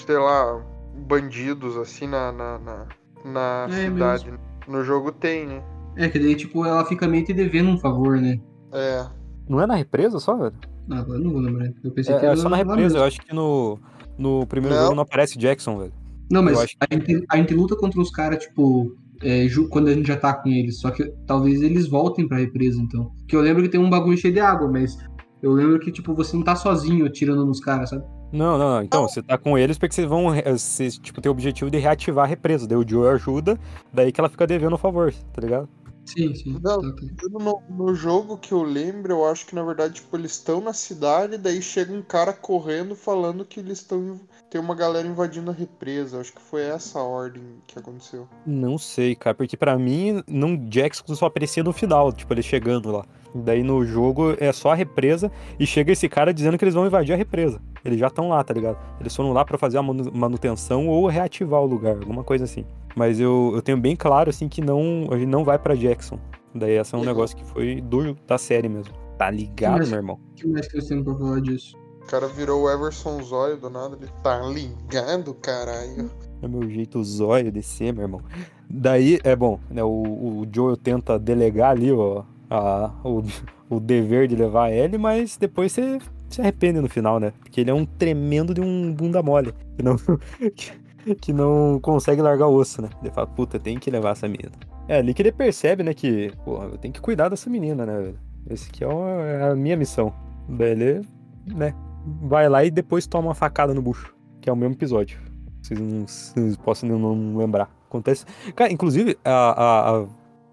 sei lá, bandidos assim na. na, na, na É cidade. No jogo tem, né? É, que daí, tipo, ela fica meio te devendo um favor, né? É. Não é na represa só, velho? Ah, agora eu não vou lembrar. Eu pensei que É, era é só na represa, mesmo. eu acho que no, no primeiro Não. jogo não aparece Jackson, velho. Não, mas a, gente, a gente luta contra os caras, tipo, é, quando a gente já tá com eles. Só que talvez eles voltem pra represa, então. Que eu lembro que tem um bagulho cheio de água, mas eu lembro que, tipo, você não tá sozinho atirando nos caras, sabe? Não, não, não. Então, você tá com eles porque vocês vão. re- Vocês, tipo, tem o objetivo de reativar a represa. Daí o Joe ajuda, daí que ela fica devendo o favor, tá ligado? Sim, sim. Não. Tá, tá. No, no jogo que eu lembro, eu acho que na verdade, tipo, eles estão na cidade, daí chega um cara correndo falando que eles estão. Tem uma galera invadindo a represa. Acho que foi essa a ordem que aconteceu. Não sei, cara, porque pra mim, não, Jackson só aparecia no final, tipo, ele chegando lá. Daí no jogo é só a represa e chega esse cara dizendo que eles vão invadir a represa. Eles já estão lá, tá ligado? Eles foram lá pra fazer a manu- manutenção ou reativar o lugar, alguma coisa assim. Mas eu, eu tenho bem claro, assim, que não, a gente não vai pra Jackson. Daí esse é um Legal. negócio que foi do, da série mesmo. Tá ligado, Mas- meu irmão? O que mais que nós temos pra falar disso? O cara virou o Everson Zóio do nada. Ele tá ligado, caralho. É meu jeito zóio de ser, meu irmão. Daí, é bom, né? O, o Joel tenta delegar ali ó, a, o, o dever de levar ele, mas depois você se arrepende no final, né? Porque ele é um tremendo de um bunda mole. Que não, que, que não consegue largar o osso, né? Ele fala, puta, tem que levar essa menina. É ali que ele percebe, né? Que, porra, eu tenho que cuidar dessa menina, né? Esse aqui é, o- é a minha missão. Daí ele, né? Vai lá e depois toma uma facada no bucho. Que é o mesmo episódio. Vocês não, vocês possam não lembrar. Acontece. Cara, inclusive, a, a, a,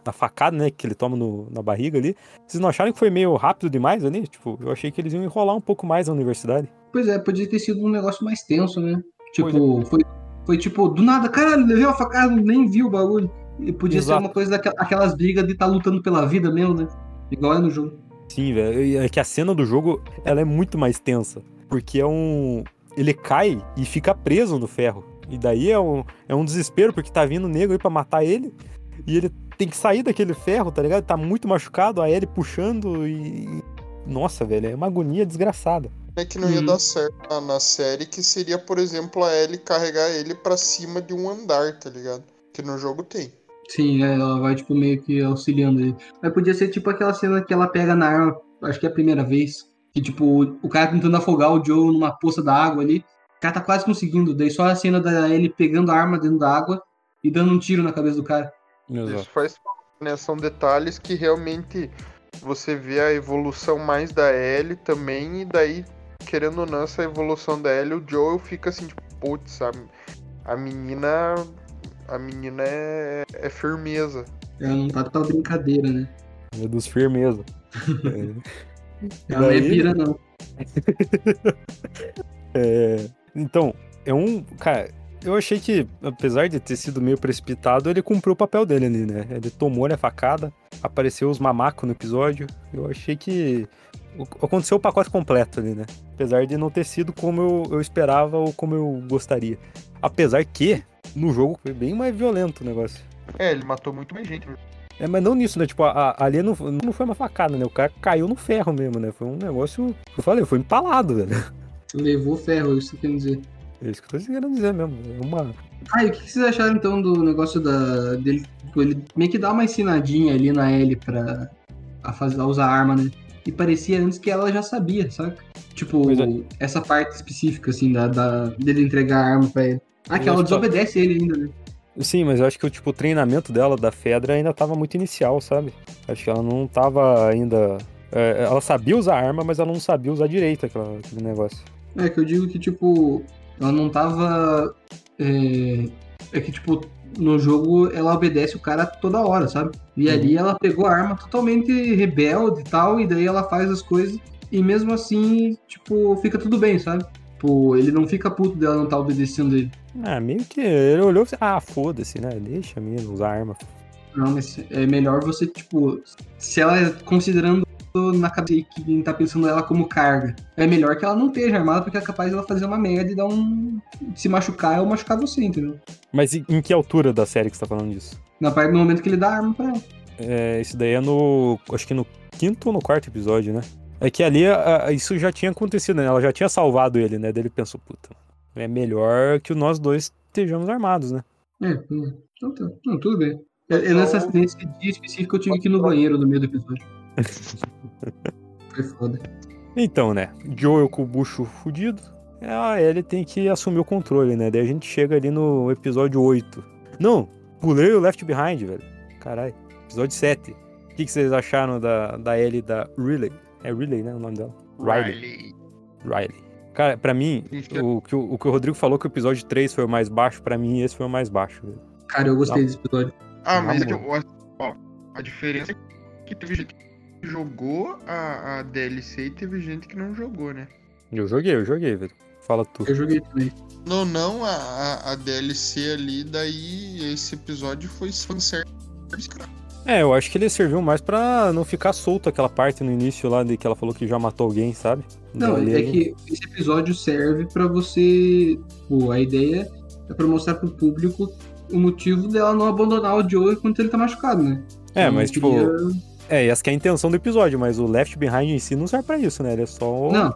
a facada, né, que ele toma no- na barriga ali, vocês não acharam que foi meio rápido demais ali? Tipo, eu achei que eles iam enrolar um pouco mais na universidade. Pois é, podia ter sido um negócio mais tenso, né? Tipo, foi, foi tipo, do nada, caralho, levei uma facada, nem vi o bagulho. E podia Exato. ser uma coisa daquelas aquelas brigas de estar lutando pela vida mesmo, né? Igual é no jogo. Sim, velho. É que a cena do jogo, ela é muito mais tensa. Porque é um. Ele cai e fica preso no ferro. E daí é um, é um desespero, porque tá vindo o negro aí pra matar ele. E ele tem que sair daquele ferro, tá ligado? Tá muito machucado, a Ellie puxando e. Nossa, velho, é uma agonia desgraçada. É que não ia Uhum. dar certo na, na série, que seria, por exemplo, a Ellie carregar ele pra cima de um andar, tá ligado? Que no jogo tem. Sim, é, ela vai, tipo, meio que auxiliando ele. Mas podia ser, tipo, aquela cena que ela pega na arma, acho que é a primeira vez. Que, tipo, o cara tentando afogar o Joe numa poça da água ali. O cara tá quase conseguindo. Daí só a cena da ele pegando a arma dentro da água e dando um tiro na cabeça do cara. Isso faz né? São detalhes que realmente você vê a evolução mais da Ellie também, e daí, querendo ou não, essa evolução da Ellie, o Joel fica assim, tipo, putz, a, a menina. A menina é, é firmeza. Ela não tá pra brincadeira, né? É dos firmeza. É. Ela não é Daí- pira, não. É, então, é um. Cara, eu achei que, apesar de ter sido meio precipitado, ele cumpriu o papel dele ali, né? Ele tomou a facada, apareceu os mamacos no episódio. Eu achei que aconteceu o pacote completo ali, né? Apesar de não ter sido como eu, eu esperava ou como eu gostaria. Apesar que, no jogo, foi bem mais violento o negócio. É, ele matou muito mais gente. É, mas não nisso, né? Tipo, a, a- ali não, não foi uma facada, né? O cara caiu no ferro mesmo, né? Foi um negócio. Eu falei, foi empalado, velho. Levou ferro, isso que eu quero dizer. É isso que eu tô querendo dizer mesmo. É uma. Ah, e o que vocês acharam então do negócio da, dele? tipo, ele meio que dá uma ensinadinha ali na Ellie pra a fazer, a usar a arma, né? E parecia antes que ela já sabia, saca? Tipo, é. essa parte específica, assim, da, da- dele entregar a arma pra ele. Ah, que ela desobedece ele ainda, né? Sim, mas eu acho que o tipo, o treinamento dela da Fedra ainda tava muito inicial, sabe? Acho que ela não tava ainda. é, ela sabia usar arma, mas ela não sabia usar direito aquela- aquele negócio. É que eu digo que, tipo, ela não tava. É, é que, tipo, no jogo ela obedece o cara toda hora, sabe? E Uhum. ali ela pegou a arma totalmente rebelde e tal, e daí ela faz as coisas, e mesmo assim, tipo, fica tudo bem, sabe? Tipo, ele não fica puto dela não tá obedecendo ele. Ah, meio que ele olhou e ah, foda-se, né? Deixa a menina usar arma. Não, mas é melhor você, tipo, se ela é considerando na cabeça que quem tá pensando ela como carga, é melhor que ela não esteja armada, porque é capaz dela fazer uma merda e dar um. se machucar ou machucar você, entendeu? Mas em, que altura da série que você tá falando disso? Na parte do momento que ele dá a arma pra ela. É, isso daí é no. Acho que no quinto ou no quarto episódio, né? É que ali a- a- isso já tinha acontecido, né? Ela já tinha salvado ele, né? Daí ele pensou, puta, é melhor que nós dois estejamos armados, né? É, hum, então tá. Não, tudo bem. É, é nessa, nesse dia específico eu tive que ir no banheiro no meio do episódio. Foi foda. Então, né? Joel com o bucho fudido. A Ellie tem que assumir o controle, né? Daí a gente chega ali no episódio 8. Não, pulei o Left Behind, velho. Caralho. Episódio 7. O que, que vocês acharam da, da Ellie e da Riley? É Riley, né? O nome dela? Riley. Riley. Cara, pra mim, o que o, o que o Rodrigo falou que o episódio 3 foi o mais baixo, pra mim esse foi o mais baixo. velho. Cara, eu gostei desse episódio. Ah, mas Ah, é que eu- ó, a diferença é que teve jogou a, a DLC e teve gente que não jogou, né? Eu joguei, eu joguei, velho. Fala tu. Eu joguei também. Não, não, a, a, a DLC ali, daí esse episódio foi fanservice. É, eu acho que ele serviu mais pra não ficar solto aquela parte no início lá de que ela falou que já matou alguém, sabe? Não, Dali é que esse episódio serve pra você. Pô, a ideia é pra mostrar pro público o motivo dela não abandonar o Joe enquanto ele tá machucado, né? É, Ela mas tipo. queria- É, essa que é a intenção do episódio, mas o Left Behind em si não serve pra isso, né? Ele é só. Não.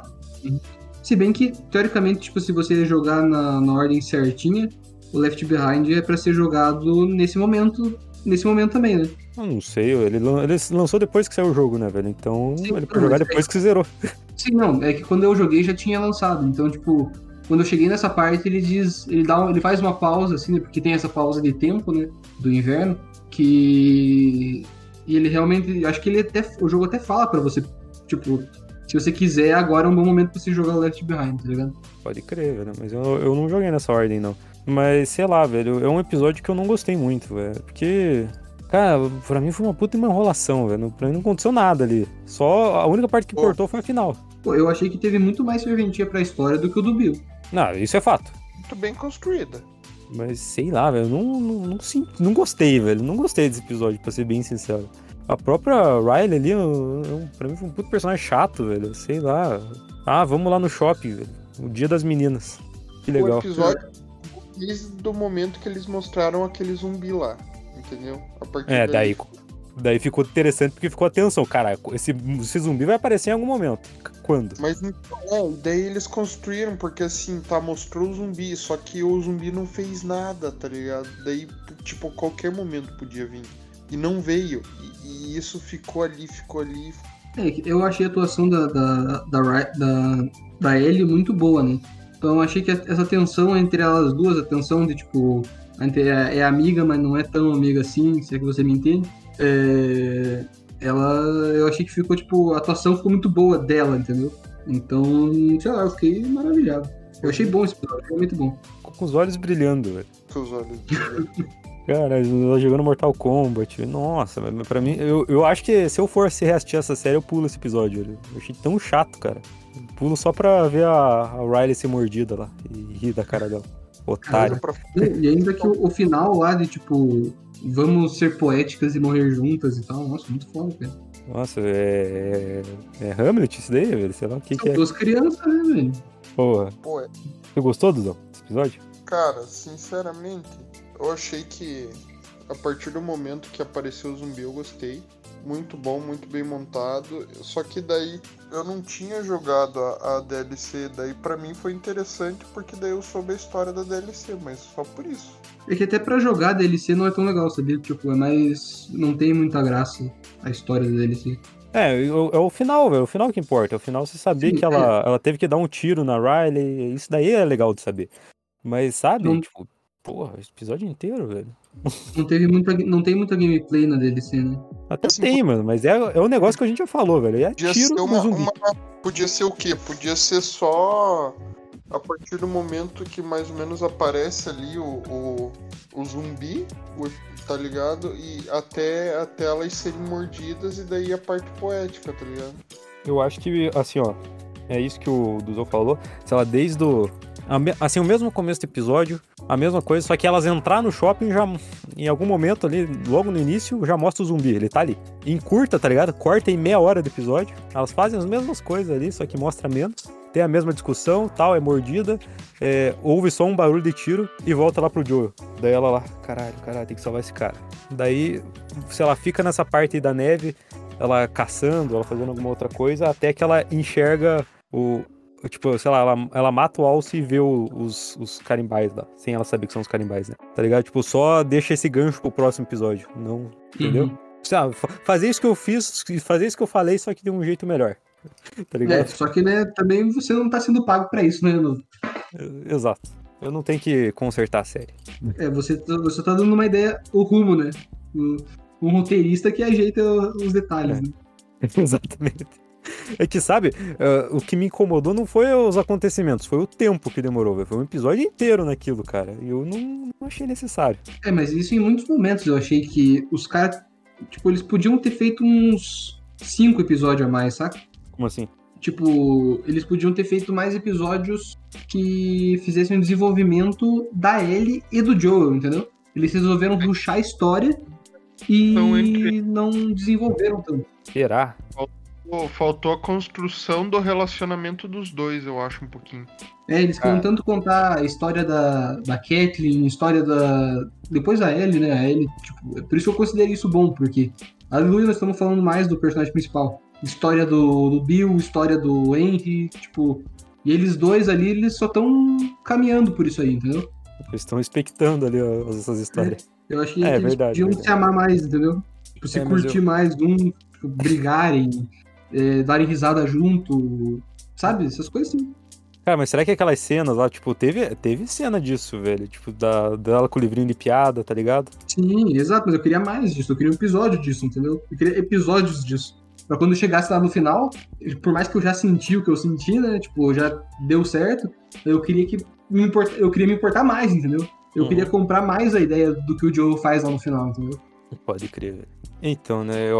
Se bem que, teoricamente, tipo, se você jogar na, na ordem certinha, o Left Behind é pra ser jogado nesse momento. Nesse momento também, né? Eu não sei, ele, ele lançou depois que saiu o jogo, né, velho? Então Sim, ele pode jogar é- depois que zerou. Sim, não, é que quando eu joguei já tinha lançado. Então, tipo, quando eu cheguei nessa parte, ele diz. Ele dá um- ele faz uma pausa, assim, né? Porque tem essa pausa de tempo, né? Do inverno. Que. E ele realmente. Acho que ele até. O jogo até fala pra você, tipo, se você quiser, agora é um bom momento pra você jogar Left Behind, tá ligado? Pode crer, velho. Mas eu, eu não joguei nessa ordem, não. Mas sei lá, velho. É um episódio que eu não gostei muito, velho. Porque. Cara, pra mim foi uma puta uma enrolação, velho. Pra mim não aconteceu nada ali. Só a única parte que Pô. cortou foi a final. Pô, eu achei que teve muito mais serventia pra história do que o do Bill. Não, isso é fato. Muito bem construída. Mas sei lá, velho, não, não, não, não gostei, velho. Não gostei desse episódio, pra ser bem sincero. A própria Riley ali, eu, eu, pra mim foi um puto personagem chato, velho. Sei lá. Ah, vamos lá no shopping, velho. O dia das meninas. Que legal. O episódio desde o momento que eles mostraram aquele zumbi lá, entendeu? A partir É, daí- daí, daí ficou interessante porque ficou atenção. Cara, esse, esse zumbi vai aparecer em algum momento. Quando? Mas é, daí eles construíram, porque assim, tá, mostrou o zumbi, só que o zumbi não fez nada, tá ligado? Daí, tipo, qualquer momento podia vir. E não veio. E, e isso ficou ali, ficou ali. É, que eu achei a atuação da, da, da, da, da Ellie muito boa, né? Então eu achei que essa tensão entre elas duas, a tensão de tipo, é, é amiga, mas não é tão amiga assim, se é que você me entende. É, ela, eu achei que ficou, tipo, a atuação ficou muito boa dela, entendeu? Então, sei lá, eu fiquei maravilhado. Eu achei bom esse episódio, foi muito bom. Ficou com os olhos brilhando, velho. Com os olhos. Cara, ela jogando Mortal Kombat. Nossa, pra mim, eu, eu acho que se eu fosse reassistir essa série, eu pulo esse episódio. velho. Eu achei tão chato, cara. Eu pulo só pra ver a, a Riley ser mordida lá e rir da cara dela. Otário. E ainda que o, o final lá de, tipo, vamos ser poéticas e morrer juntas e tal, nossa, muito foda, cara. Nossa, é. É Hamlet isso daí, velho? Sei lá o que, que São é. duas crianças, né, velho? Porra. Pô, é- Você gostou, Dudão, desse episódio? cara, sinceramente, eu achei que a partir do momento que apareceu o zumbi eu gostei. Muito bom, muito bem montado. Só que daí eu não tinha jogado a, a DLC, daí pra mim foi interessante porque daí eu soube a história da DLC, mas só por isso. É que até pra jogar DLC não é tão legal, sabia? Tipo, é mais. Não tem muita graça a história da DLC. É, o- é o final, velho. O final que importa. O final você saber Sim, que ela, ela teve que dar um tiro na Riley. Isso daí é legal de saber. Mas, sabe, Não- tipo, porra, esse episódio inteiro, velho. Não, teve muita, não tem muita gameplay na DLC, né? Até Assim, tem, mano, mas é, é o negócio que a gente já falou, velho. É Podia tiro ser uma, zumbi. uma- Podia ser o quê? Podia ser só a partir do momento que mais ou menos aparece ali o, o, o zumbi, o- tá ligado? E até, até elas serem mordidas e daí a parte poética, tá ligado? Eu acho que, assim, ó, é isso que o Dudu falou. Sei lá, desde o. Assim, o mesmo começo do episódio, a mesma coisa, só que elas entrar no shopping já. Em algum momento ali, logo no início, já mostra o zumbi, ele tá ali. Encurta, tá ligado? Corta em meia hora do episódio. Elas fazem as mesmas coisas ali, só que mostra menos. Tem a mesma discussão, tal, é mordida. é, ouve só um barulho de tiro e volta lá pro Joe. Daí ela lá, caralho, caralho, tem que salvar esse cara. Daí, sei lá, fica nessa parte aí da neve, ela caçando, ela fazendo alguma outra coisa, até que ela enxerga o. Tipo, sei lá, ela, ela mata o Alce e vê o- os, os carimbais lá, sem ela saber que são os carimbais, né? Tá ligado? Tipo, só deixa esse gancho pro próximo episódio. Não. Entendeu? Uhum. Sabe, fa- fazer isso que eu fiz, fazer isso que eu falei, só que de um jeito melhor. Tá É, ligado? só que, né, também você não tá sendo pago pra isso, né? Lu? Exato. Eu não tenho que consertar a série. É, você, tá- você tá dando uma ideia, o rumo, né? O- Um roteirista que ajeita os detalhes, É. né? Exatamente. É que, sabe, eh, o que me incomodou não foi os acontecimentos, foi o tempo que demorou, velho. Foi um episódio inteiro naquilo, cara. E eu não, não achei necessário. É, mas isso em muitos momentos eu achei que os caras, tipo, eles podiam ter feito uns cinco episódios a mais, saca? Como assim? Tipo, eles podiam ter feito mais episódios que fizessem o desenvolvimento da Ellie e do Joel, entendeu? Eles resolveram ruxar a história e Então, entre- não desenvolveram tanto. Será? Pô, faltou a construção do relacionamento dos dois, eu acho, um pouquinho. É, eles queriam Ah. tanto contar a história da, da Kathleen, a história da. Depois a Ellie, né? A Ellie, tipo, é por isso que eu considero isso bom, porque aleluia, nós estamos falando mais do personagem principal. História do, do Bill, história do Henry, tipo. E eles dois ali, eles só estão caminhando por isso aí, entendeu? Eles estão expectando ali ó, essas histórias. Eu acho que É, eles verdade, podiam verdade. se amar mais, entendeu? Tipo, se É, curtir mais um, tipo, brigarem, é, darem risada junto, sabe? Essas coisas assim. Cara, mas será que aquelas cenas lá, tipo, teve, teve cena disso, velho? Tipo, da, dela com o livrinho de piada, tá ligado? Sim, exato, mas eu queria mais disso, eu queria um episódio disso, entendeu? Eu queria episódios disso. Pra quando chegasse lá no final, por mais que eu já senti o que eu senti, né? Tipo, já deu certo, eu queria que me import... eu queria me importar mais, entendeu? Eu Uhum. queria comprar mais a ideia do que o Joe faz lá no final, entendeu? Pode crer. Então, né, eu,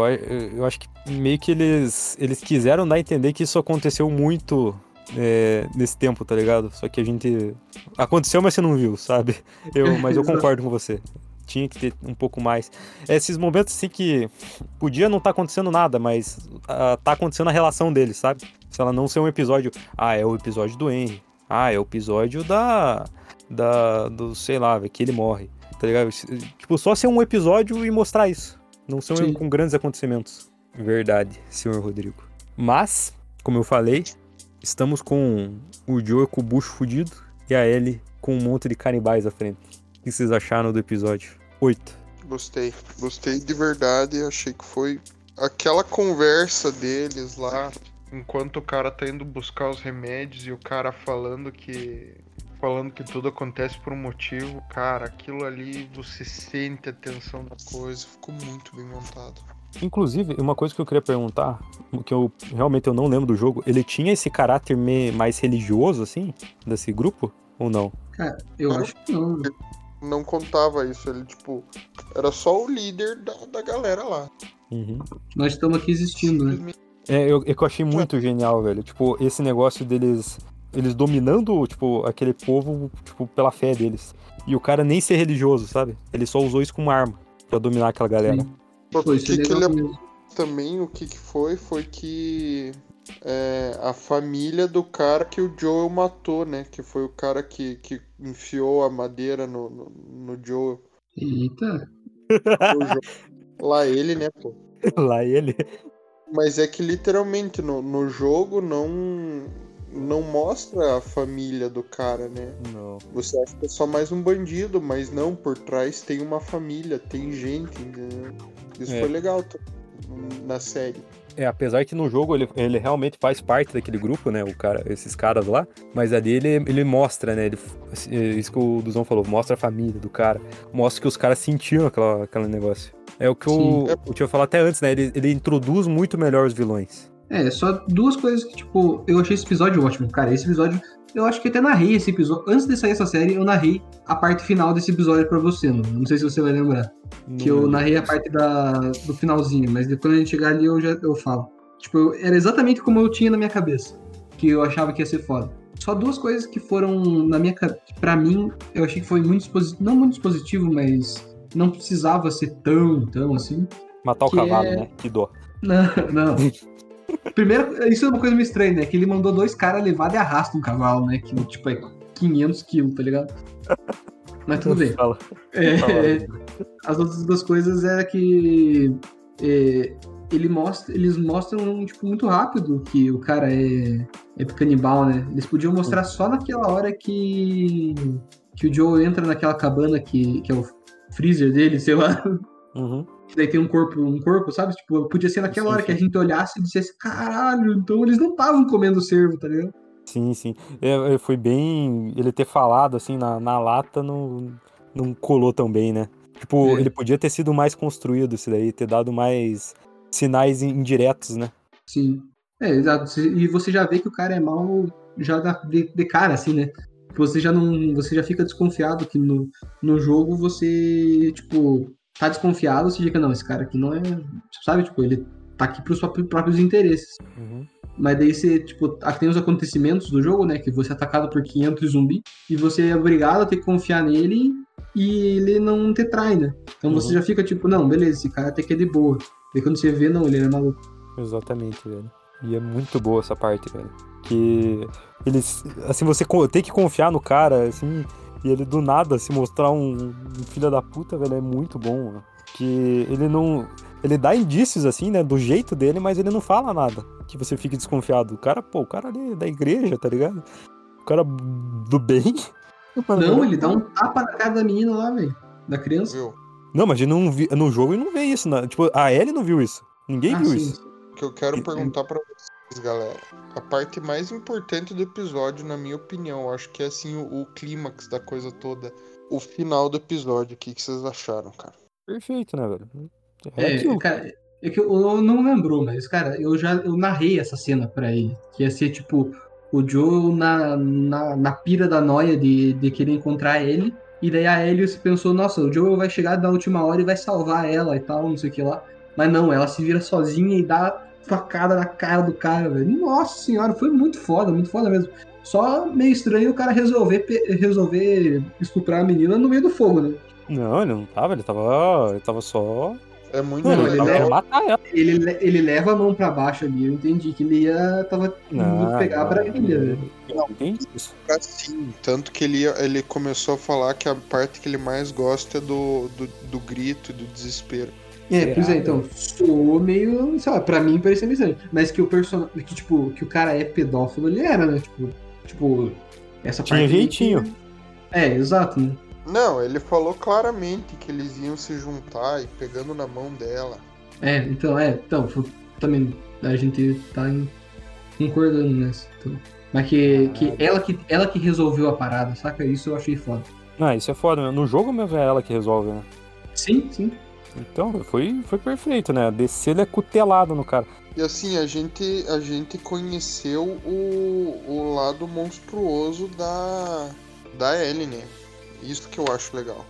eu acho que meio que eles, eles quiseram dar a entender que isso aconteceu muito é, nesse tempo, tá ligado? Só que a gente. Aconteceu, mas você não viu, sabe? Eu, mas eu concordo com você. Tinha que ter um pouco mais. Esses momentos assim que podia não estar acontecendo nada, mas ah, tá acontecendo a relação deles, sabe? Se ela não ser um episódio. Ah, é o episódio do Henry. Ah, é o episódio da. Da. Do, sei lá, que ele morre. Tá ligado? Tipo, só ser um episódio e mostrar isso. Não ser um com grandes acontecimentos. Verdade, senhor Rodrigo. Mas, como eu falei, estamos com o Joe com o bucho fudido e a Ellie com um monte de canibais à frente. O que vocês acharam do episódio 8? Gostei. Gostei de verdade. Achei que foi aquela conversa deles lá. Enquanto o cara tá indo buscar os remédios e o cara falando que falando que tudo acontece por um motivo, cara, aquilo ali você sente a tensão da Coisa, ficou muito bem montado. Inclusive, uma coisa que eu queria perguntar, que eu realmente eu não lembro do jogo, ele tinha esse caráter mais religioso, assim, desse grupo? Ou não? Cara, eu acho que não. Não contava isso, ele, tipo, era só o líder da, da galera lá. Uhum. Nós estamos aqui existindo, né? É, eu, é que eu achei muito genial, velho. Tipo, esse negócio deles. Eles dominando, tipo, aquele povo, tipo, pela fé deles. E o cara nem ser religioso, sabe? Ele só usou isso como arma pra dominar aquela galera. Sim. O isso é que, que ele mesmo. também, o que, que foi, foi que é, a família do cara que o Joel matou, né? Que foi o cara que, que enfiou a madeira no, no, no Joel. Eita. Joel. Lá ele, né, pô? Lá ele. Mas é que literalmente no, no jogo não não mostra a família do cara, né? Não. Você acha que é só mais um bandido, mas não, por trás tem uma família, tem gente, entendeu? Isso É. foi legal na série. É, apesar que no jogo ele, ele realmente faz parte daquele grupo, né? O cara, esses caras lá. Mas ali ele, ele mostra, né? Ele, é isso que o Duzão falou, mostra a família do cara. Mostra que os caras sentiam aquela, aquele negócio. É o que eu, eu tinha falado até antes, né? Ele, ele introduz muito melhor os vilões. É, só duas coisas que, tipo, eu achei esse episódio ótimo. Cara, esse episódio, eu acho que até narrei esse episódio. Antes de sair essa série, eu narrei a parte final desse episódio pra você, mano. Não sei se você vai lembrar. Que eu Não- narrei a parte da, do finalzinho, mas depois a gente chegar ali eu já eu falo. Tipo, eu- era exatamente como eu tinha na minha cabeça. Que eu achava que ia ser foda. Só duas coisas que foram na minha. Pra mim, eu achei que foi muito. Não muito dispositivo, mas não precisava ser tão, tão assim. Matar o cavalo, é- né? Que dó. Não, não. Primeiro, isso é uma coisa meio estranha, né? Que ele mandou dois caras levar de arrasta um cavalo, né? Que tipo é 500 quilos, tá ligado? Mas tudo bem. Fala. É, Fala. as outras duas coisas é que é, ele mostra, eles mostram tipo, muito rápido que o cara é, é canibal, né? Eles podiam mostrar só naquela hora que, que o Joe entra naquela cabana que, que é o freezer dele, sei lá. Uhum. Que daí tem um corpo, um corpo, sabe? Tipo, podia ser naquela Sim, hora sim. que a gente olhasse e dissesse, caralho, então eles não estavam comendo cervo, tá ligado? Sim, sim. É, é, foi bem. Ele ter falado assim na, na lata não, não colou tão bem, né? Tipo, É. ele podia ter sido mais construído isso daí, ter dado mais sinais in- indiretos, né? Sim. É, exato. E você já vê que o cara é mal já de, de cara, assim, né? Você já não. Você já fica desconfiado que no, no jogo você, tipo, tá desconfiado, você fica, não, esse cara aqui não é. Sabe, tipo, ele tá aqui pros próprios interesses. Uhum. Mas daí você, tipo, tem os acontecimentos do jogo, né? Que você é atacado por 500 zumbi e você é obrigado a ter que confiar nele e ele não te trai, né? Então você Uhum. já fica tipo, não, beleza, esse cara até que é de boa. Daí quando você vê, não, ele é maluco. Exatamente, velho. E é muito boa essa parte, velho. Que eles. Assim, você tem que confiar no cara, assim, e ele do nada se mostrar um, um filho da puta, velho, é muito bom, mano. Que ele não. Ele dá indícios, assim, né, do jeito dele, mas ele não fala nada. Que você fique desconfiado. O cara, pô, o cara ali é da igreja, tá ligado? O cara do bem. Não, ele dá um tapa na cara da menina lá, velho. Da criança. Viu? Não, mas ele não vi, no jogo ele não vê isso. né? Tipo, a Ellie não viu isso. Ninguém Ah, viu sim. isso. que eu quero E- perguntar pra vocês, galera. A parte mais importante do episódio, na minha opinião, eu acho que é assim o, o clímax da coisa toda. O final do episódio, o que, que vocês acharam, cara? Perfeito, né, velho? É, É, aquilo. cara, é que eu, eu não lembrou, mas, cara, eu já eu narrei essa cena pra ele. Que ia ser, tipo, o Joe na, na, na pira da noia de, de querer encontrar ele. E daí a Ellie se pensou, nossa, o Joe vai chegar na última hora e vai salvar ela e tal, não sei o que lá. Mas não, ela se vira sozinha e dá facada na cara do cara, velho. Nossa senhora, foi muito foda, muito foda mesmo. Só meio estranho o cara resolver, resolver estuprar a menina no meio do fogo, né? Não, ele não tava, ele tava. Ele tava só. É muito Mano, ele ele leva- querendo matar ela. Ele, le- ele leva a mão pra baixo ali, eu entendi que ele ia. tava indo Não, pegar a não, velho. Eu não entendi isso. Assim, tanto que ele, ele começou a falar que a parte que ele mais gosta é do, do, do grito, do desespero. É, pois é, Será? então, soou meio, sei lá, pra mim parecia meio estranho. Mas que o personagem, que tipo, que o cara é pedófilo, ele era, né? Tipo, tipo essa Tinha parte... jeitinho. que- É, exato, né? Não, ele falou claramente que eles iam se juntar e pegando na mão dela. É, então, é, então, também a gente tá em- concordando nessa. Então. Mas que, que, ela que ela que resolveu a parada, saca? Isso eu achei foda. Ah, isso é foda, né? No jogo mesmo é ela que resolve, né? Sim, sim. Então, foi, foi perfeito, né? A DC ele é cutelado no cara. E assim, a gente, a gente conheceu o, o lado monstruoso da, da Ellie, né? Isso que eu acho legal.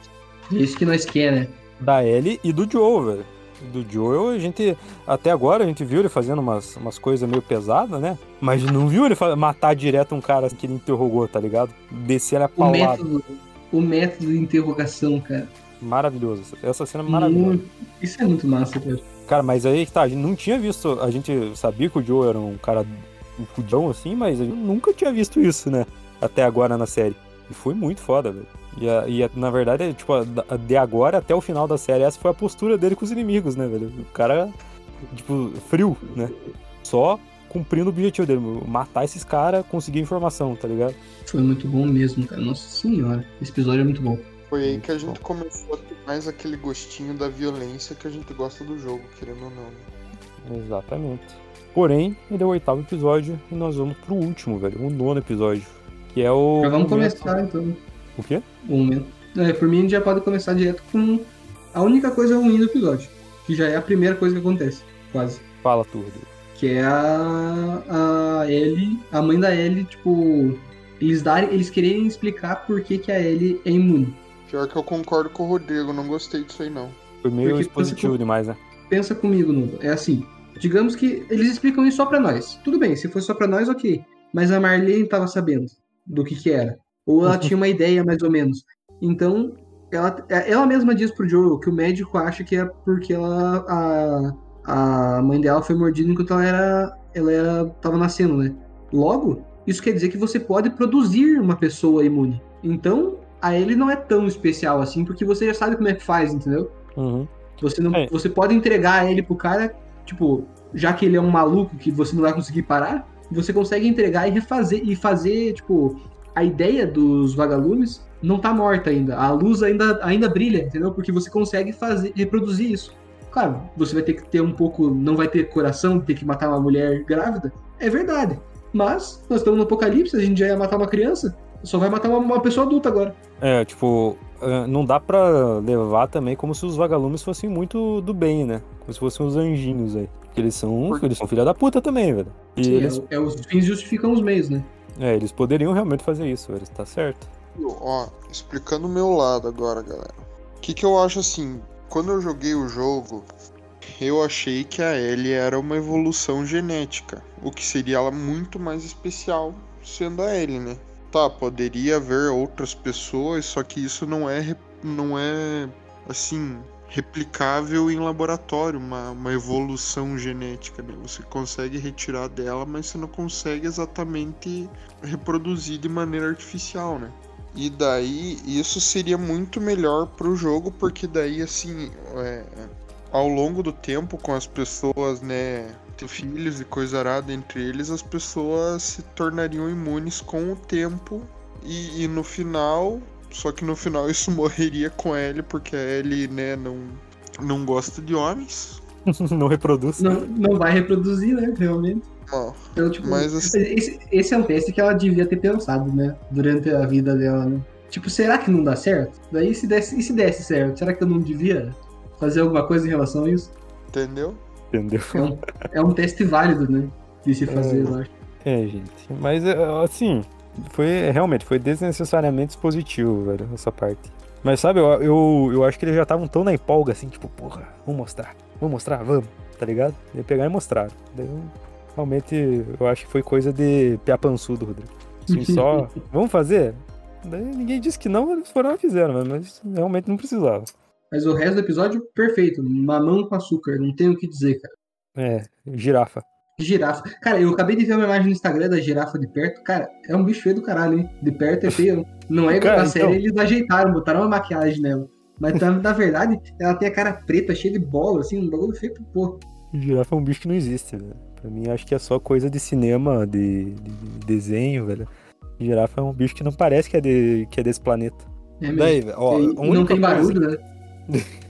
Isso que nós quer, né? Da Ellie e do Joe, velho. Do Joe, a gente. Até agora a gente viu ele fazendo umas, umas coisas meio pesadas, né? Mas não viu ele matar direto um cara que ele interrogou, tá ligado? Descer a O paulada. método, o método de interrogação, cara. Maravilhoso. Essa cena é maravilhosa. Muito- Isso é muito massa, cara. Cara, mas aí que tá, a gente não tinha visto. A gente sabia que o Joe era um cara um fudão assim, mas a gente nunca tinha visto isso, né? Até agora na série. E foi muito foda, velho. E, a- e a- na verdade, é, tipo, a- de agora até o final da série, essa foi a postura dele com os inimigos, né, velho? O cara, tipo, frio, né? Só cumprindo o objetivo dele, matar esses caras, conseguir informação, tá ligado? Foi muito bom mesmo, cara. Nossa senhora. Esse episódio é muito bom. Foi aí que a gente bom. começou a ter mais aquele gostinho da violência que a gente gosta do jogo, querendo ou não. né? Exatamente. Porém, ele é o oitavo episódio e nós vamos pro último, velho, o nono episódio. Que é o. Já vamos momento- começar, então. O quê? O momento. É, por mim, a gente já pode começar direto com a única coisa ruim do episódio. Que já é a primeira coisa que acontece, quase. Fala tu, Rodrigo. Que é a, a Ellie, a mãe da Ellie, tipo, eles darem, eles quererem explicar por que, que a Ellie é imune. Pior que eu concordo com o Rodrigo, não gostei disso aí não. Foi meio Porque expositivo você- demais, né? Pensa comigo, Nuno. É assim, digamos que eles explicam isso só pra nós. Tudo bem, se fosse só pra nós, ok. Mas a Marlene tava sabendo do que que era. Ou ela tinha uma ideia, mais ou menos. Então, ela, ela mesma diz pro Joel que o médico acha que é porque ela, a, a mãe dela foi mordida enquanto ela era, ela era, tava nascendo, né? Logo, isso quer dizer que você pode produzir uma pessoa imune. Então, a ele não é tão especial assim, porque você já sabe como é que faz, entendeu? Uhum. Você, não, É. você pode entregar ele pro cara, tipo, já que ele é um maluco que você não vai conseguir parar, você consegue entregar e refazer e fazer, tipo, a ideia dos vagalumes não tá morta ainda. A luz ainda, ainda brilha, entendeu? Porque você consegue fazer, reproduzir isso. Claro, você vai ter que ter um pouco. Não vai ter coração, ter que matar uma mulher grávida. É verdade. Mas nós estamos no apocalipse, a gente já ia matar uma criança. Só vai matar uma, uma pessoa adulta agora. É, tipo, é, não dá pra levar também como se os vagalumes fossem muito do bem, né? Como se fossem os anjinhos aí. Porque eles são, Por- eles são filha da puta também, velho. E Sim, eles, é, é os fins justificam os meios, né? é, eles poderiam realmente fazer isso, velho. Tá certo. Ó, explicando o meu lado agora, galera. O que, que eu acho assim? Quando eu joguei o jogo, eu achei que a Ellie era uma evolução genética. O que seria ela muito mais especial sendo a Ellie, né? Tá, poderia haver outras pessoas, só que isso não é, não é assim, replicável em laboratório, uma, uma evolução genética, né? Você consegue retirar dela, mas você não consegue exatamente reproduzir de maneira artificial, né? E daí isso seria muito melhor pro jogo, porque daí assim, é, ao longo do tempo com as pessoas, né, ter filhos e coisa arada entre eles, as pessoas se tornariam imunes com o tempo e, e no final, só que no final isso morreria com ele, porque a Ellie, né, não, não gosta de homens. não reproduz. Não, não vai reproduzir, né? Realmente. Então, tipo, Mas, assim- esse, esse é um teste que ela devia ter pensado, né? Durante a vida dela, né? Tipo, será que não dá certo? Daí se desse, e se desse certo, será que eu não devia fazer alguma coisa em relação a isso? entendeu? Entendeu? É um, é um teste válido, né? De se fazer, É. eu acho. É, gente. Mas, é, assim, foi realmente, foi desnecessariamente expositivo, velho, essa parte. Mas sabe, eu, eu, eu acho que eles já estavam tão na empolga assim, tipo, porra, vamos mostrar, vamos mostrar, vamos, tá ligado? E pegar e mostrar. Daí, eu- realmente, eu acho que foi coisa de pé pançudo, Rodrigo. Assim, só, vamos fazer? Daí ninguém disse que não, eles foram e fizeram, mas realmente não precisava. Mas o resto do episódio, perfeito. Mamão com açúcar, não tenho o que dizer, cara. É, girafa. Girafa. Cara, eu acabei de ver uma imagem no Instagram da girafa de perto. Cara, é um bicho feio do caralho, hein? De perto é feio. Não é igual Cara, na série, então- eles ajeitaram, botaram uma maquiagem nela. Mas na, verdade, ela tem a cara preta, cheia de bola, assim, um bagulho feio pro porra. Girafa é um bicho que não existe, velho. Pra mim, acho que é só coisa de cinema, de, de desenho, velho. Girafa é um bicho que não parece que é, de, que é desse planeta. É mesmo. Daí, ó, E- a não tem barulho, né?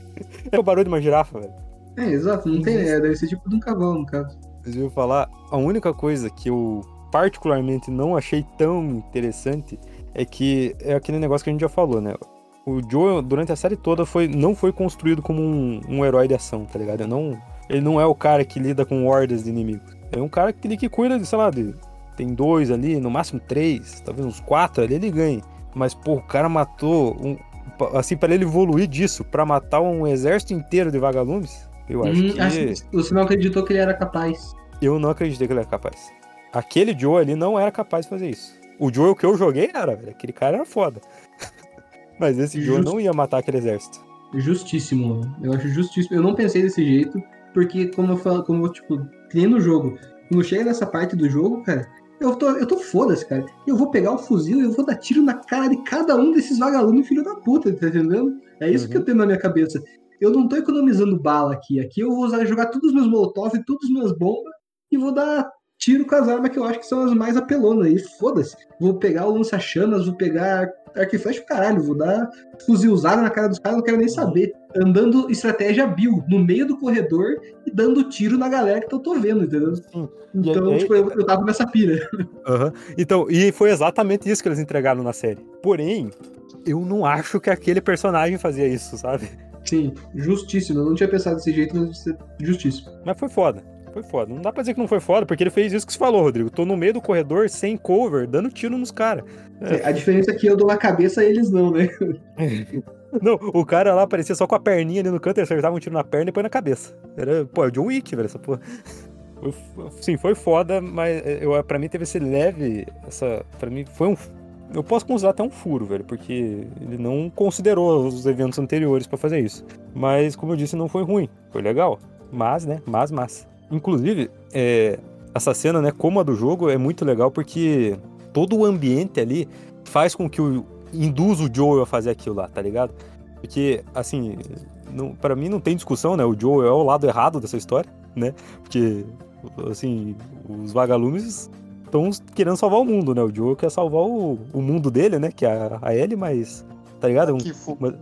É o barulho de uma girafa, velho. É, exato, não tem, é, deve ser tipo de um cavalo, no caso. Vocês viram falar? A única coisa que eu particularmente não achei tão interessante é que é aquele negócio que a gente já falou, né? O Joe, durante a série toda, foi, não foi construído como um, um herói de ação, tá ligado? Ele não, ele não é o cara que lida com hordas de inimigos. É um cara que, que cuida de, sei lá, de, tem dois ali, no máximo três, talvez uns quatro ali, ele ganha. Mas, pô, o cara matou. Um, assim, para ele evoluir disso, para matar um exército inteiro de vagalumes, eu acho Hum, que. acho que você não acreditou que ele era capaz. Eu não acreditei que ele era capaz. Aquele Joe ali não era capaz de fazer isso. O Joe que eu joguei era, velho. Aquele cara era foda. Mas esse Joe Justo. não ia matar aquele exército. Justíssimo. Eu acho justíssimo. Eu não pensei desse jeito, porque como eu falo, como eu, tipo, tem no jogo. Quando chega nessa parte do jogo, cara, eu tô, eu tô foda-se, cara. Eu vou pegar o fuzil e eu vou dar tiro na cara de cada um desses vagalumes, filho da puta, tá entendendo? É isso Uhum. que eu tenho na minha cabeça. Eu não tô economizando bala aqui. Aqui eu vou usar, jogar todos os meus molotov, todas as minhas bombas e vou dar tiro com as armas que eu acho que são as mais apelonas. E foda-se. Vou pegar o lança-chamas, vou pegar arco caralho, vou dar fuzilzada na cara dos caras, não quero nem saber. Andando estratégia Bill, no meio do corredor e dando tiro na galera que eu tô vendo, entendeu? Sim. Então, aí- tipo, eu, eu tava nessa pira. Aham. Então, e foi exatamente isso que eles entregaram na série. Porém, eu não acho que aquele personagem fazia isso, sabe? Sim, justíssimo. Eu não tinha pensado desse jeito, mas justíssimo. Mas foi foda. Foi foda. Não dá pra dizer que não foi foda, porque ele fez isso que você falou, Rodrigo. Tô no meio do corredor, sem cover, dando tiro nos caras. A diferença é que eu dou na cabeça e eles não, né? Não, o cara lá aparecia só com a perninha ali no canto, ele acertava um tiro na perna e põe na cabeça. Era, pô, é o John Wick, velho, essa porra. Sim, foi foda, mas é, eu, pra mim teve esse leve, essa, pra mim foi um, eu posso considerar até um furo, velho, porque ele não considerou os eventos anteriores pra fazer isso. Mas, como eu disse, não foi ruim, foi legal, mas, né, mas, mas. Inclusive, é, essa cena, né, como a do jogo, é muito legal porque todo o ambiente ali faz com que o, induz o Joel a fazer aquilo lá, tá ligado? Porque, assim, para mim não tem discussão, né? O Joel é o lado errado dessa história, né? Porque, assim, os vagalumes estão querendo salvar o mundo, né? O Joel quer salvar o, o mundo dele, né? Que é a, a Ellie, mas, tá ligado? Um- Que uma-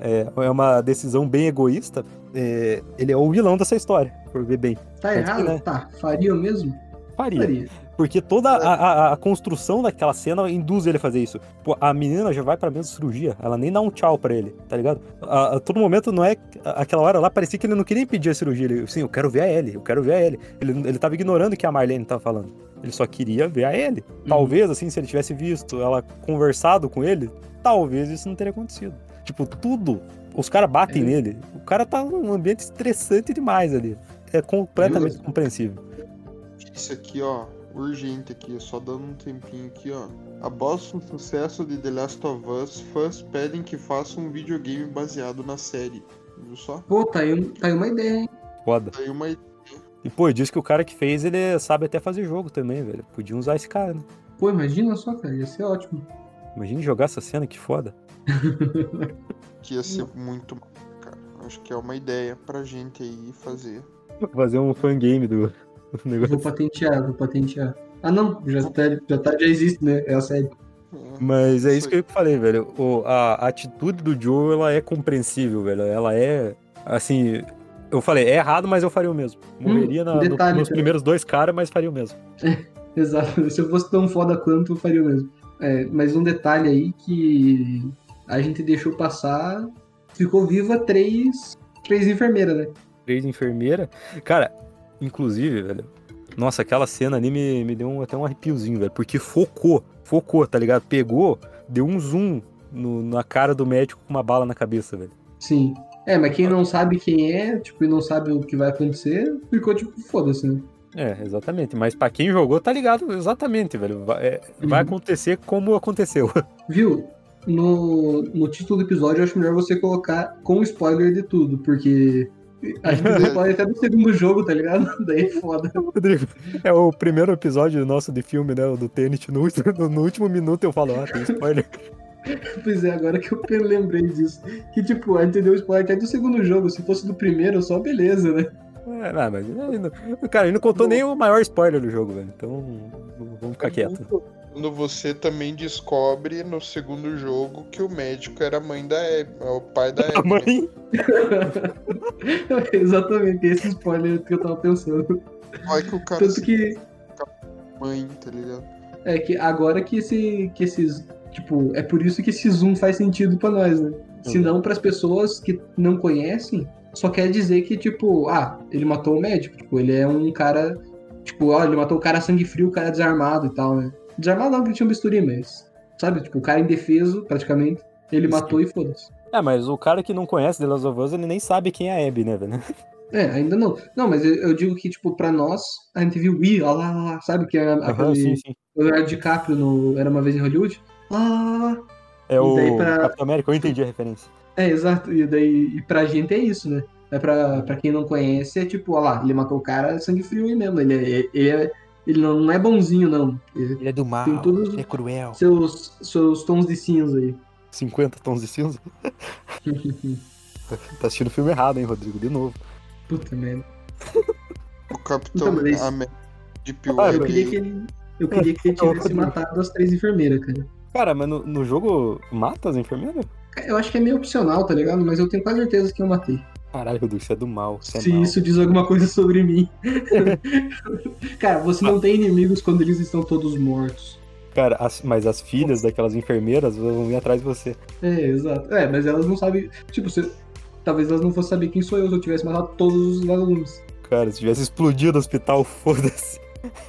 é, é uma decisão bem egoísta. É, ele é o vilão dessa história, por ver bem. Tá Tanto que, errado? né? Tá. Faria mesmo? Faria. Faria. Porque toda a, a- a construção daquela cena induz ele a fazer isso. Pô, a menina já vai pra mesa de cirurgia, ela nem dá um tchau pra ele, tá ligado? A, a todo momento não é. Aquela hora lá parecia que ele não queria impedir a cirurgia. Ele, sim, eu quero ver a Ellie, eu quero ver a Ellie. Ele, ele tava ignorando o que a Marlene tava falando. Ele só queria ver a Ellie. Talvez, assim, se ele tivesse visto ela conversado com ele, talvez isso não teria acontecido. Tipo, tudo. Os caras batem É. nele. O cara tá num ambiente estressante demais ali. É completamente Justo. compreensível. Isso aqui, ó, urgente aqui, só dando um tempinho aqui, ó. Após o sucesso de The Last of Us, fãs pedem que faça um videogame baseado na série. Viu só? Pô, tá aí, tá aí uma ideia, hein? Foda. Aí uma E, pô, diz que o cara que fez, ele sabe até fazer jogo também, velho. Podia usar esse cara, né? Pô, imagina só, cara. Ia ser ótimo. Imagina jogar essa cena, que foda. Que ia ser muito cara. Acho que é uma ideia pra gente aí fazer. Fazer um fangame do, do Vou negócio. patentear, vou patentear. Ah, não. Já tá, já, tá, já existe, né? É a série. É, Mas é isso que eu falei, velho. O, a, a atitude do Joe, ela é compreensível, velho. Ela é, assim... Eu falei, é errado, mas eu faria o mesmo. Morreria na- no- detalhe, nos cara. primeiros dois caras, mas faria o mesmo. Exato. Se eu fosse tão foda quanto, eu faria o mesmo. É, mas um detalhe aí que a gente deixou passar. Ficou viva três, três enfermeiras, né? Três enfermeiras. Cara, inclusive, velho... Nossa, aquela cena ali me, me deu um- até um arrepiozinho, velho. Porque focou, focou, tá ligado? Pegou, deu um zoom no- na cara do médico com uma bala na cabeça, velho. Sim. É, mas quem não sabe quem é, tipo, e não sabe o que vai acontecer, ficou tipo, foda-se, né? É, exatamente. Mas pra quem jogou, tá ligado exatamente, velho. Vai, é, vai Uhum. acontecer como aconteceu. Viu? No, no título do episódio, eu acho melhor você colocar com spoiler de tudo, porque a gente spoiler até do segundo jogo, tá ligado? Daí é foda. Rodrigo, é o primeiro episódio nosso de filme, né? o Do Tenet. No, último- no último minuto eu falo, ah, tem spoiler. Pois é, agora que eu lembrei disso. Que, tipo, a gente deu spoiler até do segundo jogo. Se fosse do primeiro, só beleza, né? É, não, mas ele não- cara, ele não contou nem o maior spoiler do jogo, velho. Então, vamos ficar quieto. Quando você também descobre no segundo jogo que o médico era a mãe da Abby, é o pai da A Abby. né? mãe. Exatamente, esse spoiler que eu tava pensando. Vai que o cara Tanto se que. mãe, tá ligado? É que agora que, esse, que esses. Tipo, é por isso que esse zoom faz sentido pra nós, né? Se Uhum. não, pras pessoas que não conhecem, só quer dizer que, tipo, ah, ele matou o médico. Tipo, ele é um cara. Tipo, ó, ele matou o cara sangue frio, o cara desarmado e tal, né? Não, porque ele tinha um bisturi, mas. Sabe? Tipo, o cara indefeso, praticamente. Ele Sim. matou e foda-se. É, mas o cara que não conhece The Last of Us, ele nem sabe quem é a Abby, né, velho? É, ainda não. Não, mas eu, eu digo que, tipo, pra nós, a gente viu ó lá, ó lá, sabe? Que é aquele. sim, sim. O Leonardo DiCaprio no Era uma vez em Hollywood. Lá, lá, lá. É E o pra- Capitão América, eu entendi a referência. É, exato. E daí, e pra gente é isso, né? É pra, pra quem não conhece, é tipo, ó lá, ele matou o cara sangue frio aí mesmo. Ele, é, ele, é- ele não, não é bonzinho, não. Ele Ele é do mal, Tem todos- ele é cruel. seus, seus tons de cinza aí. 50 tons de cinza. Tá assistindo o filme errado, hein, Rodrigo? De novo. Puta merda. O Capitão Então, mas- América de Pio Ah, Eu queria que ele, eu queria que ele tivesse matado as três enfermeiras, cara. Cara, mas no, no jogo mata as enfermeiras? Eu acho que é meio opcional, tá ligado? Mas eu tenho quase certeza que eu matei. Caralho, Rodrigo, isso é do mal. É Se mal. isso diz alguma coisa sobre mim. cara, você não tem inimigos quando eles estão todos mortos. Cara, as- mas as filhas daquelas enfermeiras vão ir atrás de você. É, exato. É, mas elas não sabem. Tipo, você... talvez elas não fossem saber quem sou eu se eu tivesse matado todos os vagalumes. Cara, se tivesse explodido o hospital, foda-se.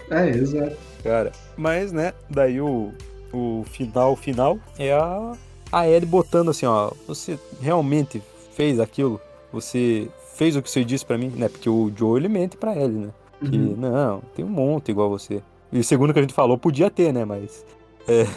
É, exato. Cara, mas, né, daí o, o final final é a, a Ellie botando assim, ó, você realmente fez aquilo? Você fez o que você disse pra mim? Né, porque o Joe, ele mente pra Ellie, né? Que, Uhum. não, tem um monte igual você. E segundo o que a gente falou, podia ter, né, mas...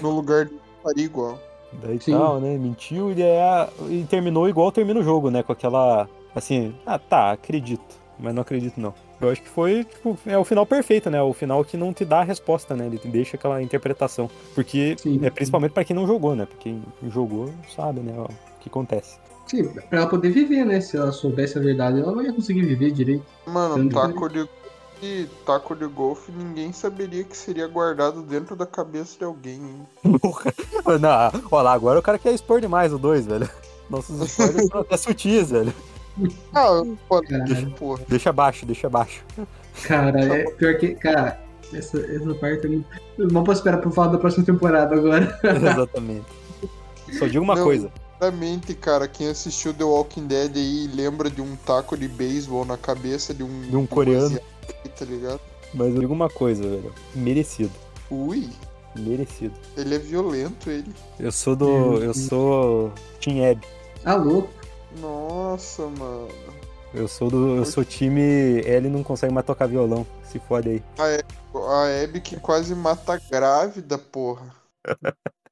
No lugar de faria igual. Daí Sim. tal, né, mentiu e, é, e terminou igual termina o jogo, né, com aquela, assim, ah, tá, acredito, mas não acredito não. Eu acho que foi, tipo, é o final perfeito, né, o final que não te dá a resposta, né, ele te deixa aquela interpretação. Porque, Sim. é principalmente pra quem não jogou, né, porque quem jogou sabe, né, ó, o que acontece. Sim, pra ela poder viver, né? Se ela soubesse a verdade, ela não ia conseguir viver direito. Mano, taco de, e taco de golfe ninguém saberia que seria guardado dentro da cabeça de alguém, hein? Porra, não, ó lá, agora o cara quer expor demais o 2, velho. Nossos spoilers são até sutis, velho. Ah, pode, porra. Deixa abaixo, deixa abaixo. Cara, é pior que. Cara, essa, essa parte eu não. Não posso esperar pra falar da próxima temporada agora. Exatamente. Só digo uma Não. coisa, Claramente, cara, quem assistiu The Walking Dead aí lembra de um taco de beisebol na cabeça de um, De um coreano. asiático, Tá ligado? mas eu digo uma coisa, velho, merecido. Ui, Merecido. ele é violento, ele. Eu sou do. Eu sou. Team Ebb. Ah, louco. Nossa, mano. Eu sou do. Eu sou time. Ele não consegue mais tocar violão. Se fode aí. A Abby que quase mata a grávida, porra.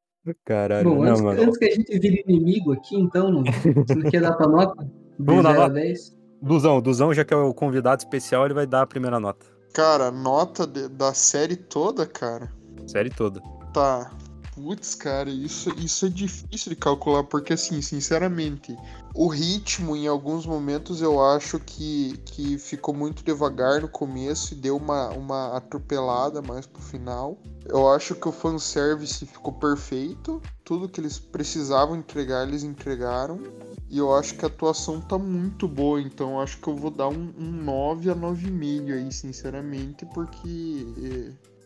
Caralho. Bom, não, antes, mano. antes que a gente vire inimigo aqui, então, não. Você não quer dar tua nota? Vamos dar 0 a nota. 10? Duzão, Duzão, já que é o convidado especial, ele vai dar a primeira nota. Cara, nota de- da série toda, cara. Série toda. Tá. Putz, cara, isso, isso é difícil de calcular, porque assim, sinceramente, o ritmo em alguns momentos eu acho que, que ficou muito devagar no começo e deu uma, uma atropelada mais pro final. Eu acho que o fanservice ficou perfeito. Tudo que eles precisavam entregar, eles entregaram. E eu acho que a atuação tá muito boa, então acho que eu vou dar um, um 9 a 9,5 aí, sinceramente, porque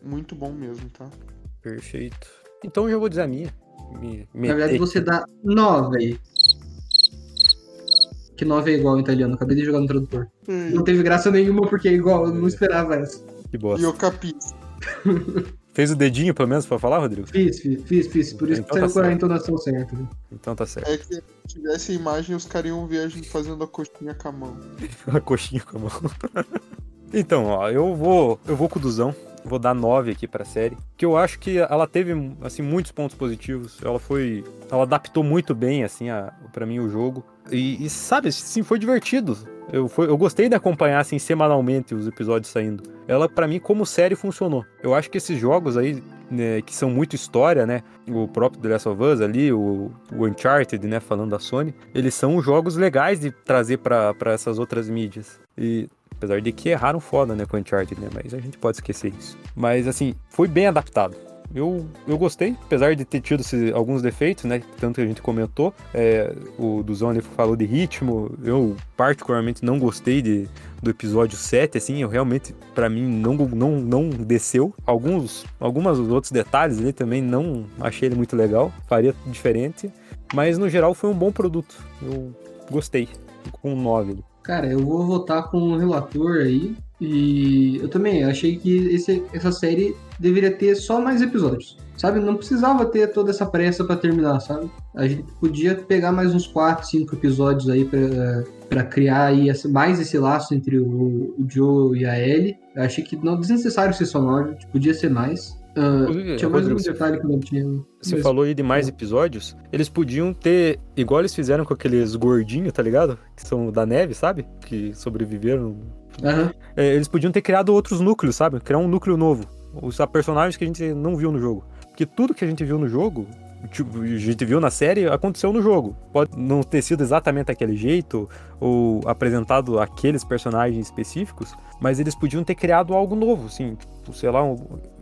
é muito bom mesmo, tá? Perfeito. Então eu já vou dizer a minha. Me, me Na verdade, você dá 9 aí. Que 9 é igual em italiano, acabei de jogar no tradutor. Não teve graça nenhuma porque é igual, eu não esperava essa. Que E bosta. eu capi. Fez o dedinho, pelo menos, pra falar, Rodrigo? Fiz, fiz, fiz, fiz. Por isso Então que tá saiu com a certo. entonação certa. né? Então tá certo. É que se tivesse a imagem, os caras iam ver a gente fazendo a coxinha com a mão. A coxinha com a mão. então, ó, eu vou. Eu vou com o Duzão. Vou dar 9 aqui pra série. Que eu acho que ela teve, assim, muitos pontos positivos. Ela foi. Ela adaptou muito bem, assim, a, pra mim, o jogo. E, e, sabe, sim, foi divertido. Eu, foi, eu gostei de acompanhar, assim, semanalmente os episódios saindo. Ela, pra mim, como série, funcionou. Eu acho que esses jogos aí, né, que são muito história, né? O próprio The Last of Us ali, o, o Uncharted, né? Falando da Sony. Eles são jogos legais de trazer pra essas outras mídias. E Apesar de que erraram foda, né, com Uncharted, né? Mas a gente pode esquecer isso. Mas, assim, foi bem adaptado. eu, eu gostei, apesar de ter tido esse- alguns defeitos, né? Tanto que a gente comentou. É, o Duzão ele falou de ritmo. Eu, particularmente, não gostei de, do episódio 7, assim. Eu realmente, pra mim, não, não, não desceu. Alguns, algumas outros detalhes ali também não achei ele muito legal. Faria diferente. Mas, no geral, foi um bom produto. Eu gostei. Com um 9 ali. Cara, eu vou votar com o relator aí. E eu também achei que esse, essa série deveria ter só mais episódios. Sabe? Não precisava ter toda essa pressa pra terminar, sabe? A gente podia pegar mais uns 4, 5 episódios aí pra criar aí mais esse laço entre o, o Joe e a Ellie. Eu achei que não desnecessário ser só 9, podia ser mais. Ah, tinha mais um Rodrigo, você- detalhe que eu não tinha. Você mas- falou aí de mais episódios. Eles podiam ter, igual eles fizeram com aqueles gordinhos, tá ligado? Que são da neve, sabe? Que sobreviveram. Aham. É, eles podiam ter criado outros núcleos, sabe? Criar um núcleo novo. Os personagens que a gente não viu no jogo. Porque tudo que a gente viu no jogo, tipo, a gente viu na série, aconteceu no jogo. Pode não ter sido exatamente daquele jeito, ou apresentado aqueles personagens específicos, mas eles podiam ter criado algo novo, assim, sei lá, um-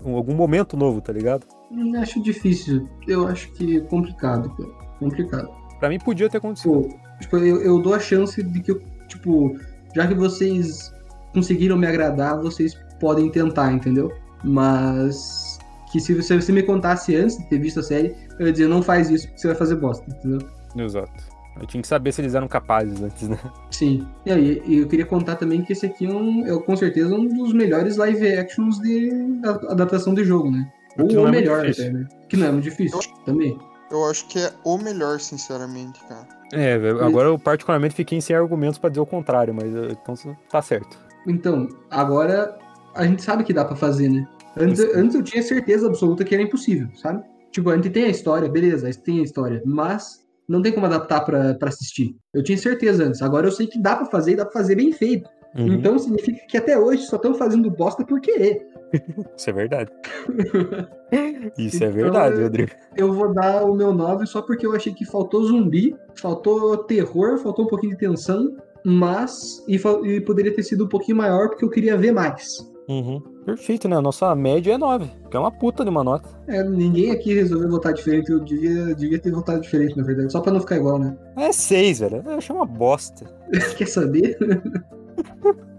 um- algum momento novo, tá ligado? Hum, Acho difícil. Eu acho que é complicado, cara. Complicado. Pra mim podia ter acontecido. Tipo, tipo, eu, eu dou a chance de que eu, tipo, já que vocês conseguiram me agradar, vocês podem tentar, entendeu? Mas que se você, se me contasse antes de ter visto a série, eu ia dizer, não faz isso porque você vai fazer bosta, entendeu? Exato. Eu tinha que saber se eles eram capazes antes, né? Sim. E aí, eu queria contar também que esse aqui é, um, é com certeza um dos melhores live actions de da adaptação de jogo, né? Ou não o é melhor até, né? Que não é muito difícil também. Eu acho que é o melhor, sinceramente, cara. É, agora eu particularmente fiquei sem argumentos pra dizer o contrário, mas eh, então tá certo. Então, agora a gente sabe que dá pra fazer, né? Antes, antes eu tinha certeza absoluta que era impossível, sabe? Tipo, a gente tem a história, beleza, a gente tem a história, mas não tem como adaptar pra, pra assistir. Eu tinha certeza antes, agora eu sei que dá pra fazer e dá pra fazer bem feito. Uhum, Então significa que até hoje só estão fazendo bosta por querer. Isso é verdade. Isso é Então, verdade, eu- Rodrigo. Eu vou dar o meu 9 só porque eu achei que faltou zumbi, faltou terror, faltou um pouquinho de tensão, mas. E, e poderia ter sido um pouquinho maior porque eu queria ver mais. Uhum. Perfeito, né? A nossa média é 9, que é uma puta de uma nota. É, ninguém aqui resolveu votar diferente, eu devia, devia ter votado diferente, na verdade, só pra não ficar igual, né? É 6, velho. Eu achei uma bosta. Quer saber?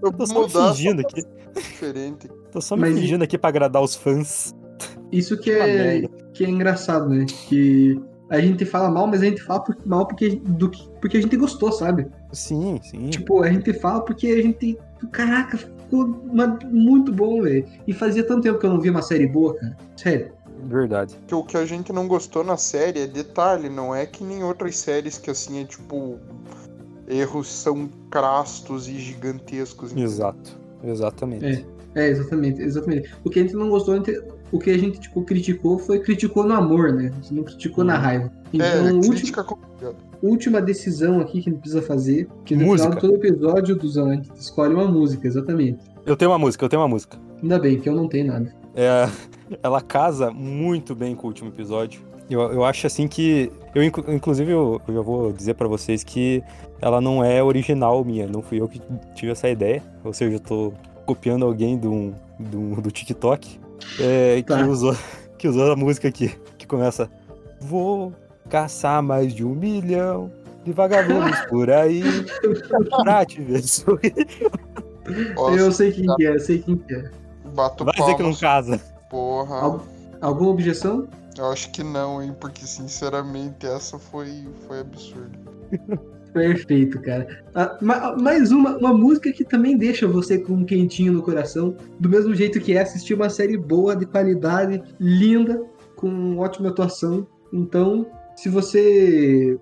Eu Tô só me mudar fingindo aqui. diferente. Tô só me Mas- fingindo aqui pra agradar os fãs. Isso que é, que é engraçado, né? Que a gente fala mal, mas a gente fala por- mal porque, do, que- porque a gente gostou, sabe? Sim, sim. Tipo, a gente fala porque a gente. Caraca, ficou uma- muito bom, velho. E fazia tanto tempo que eu não via uma série boa, cara. Sério. Verdade. Que o que a gente não gostou na série é detalhe, não é que nem outras séries que assim é tipo. Erros são crastos e gigantescos. entendeu? Exato. Exatamente. É. É, exatamente, exatamente. O que a gente não gostou, a gente- o que a gente, tipo, criticou foi criticou no amor, né? A gente não criticou na Uhum. raiva. É, Então, última, crítica complicada. Última decisão aqui que gente precisa fazer, que no Música. final de todo episódio do gente escolhe uma música, exatamente. Eu tenho uma música, eu tenho uma música. Ainda bem que eu não tenho nada. É, ela casa muito bem com o último episódio. Eu, eu acho assim que. Eu, inclu- inclusive, eu, eu já vou dizer pra vocês que ela não é original minha. Não fui eu que tive essa ideia. Ou seja, eu tô copiando alguém do, do, do TikTok é, Tá. que, usou, que usou a música aqui. Que começa. Vou caçar mais de um milhão de vagabundos por aí pra te ver sorrir. Nossa, eu sei quem que é, eu sei quem que é. bato Vai dizer que não palmas, casa. porra. Al- alguma objeção? Eu acho que não, hein, porque sinceramente essa foi, foi absurda. Perfeito, cara. Ah, ma- mais uma, uma música que também deixa você com um quentinho no coração, do mesmo jeito que é assistir uma série boa, de qualidade, linda, com ótima atuação. Então, se você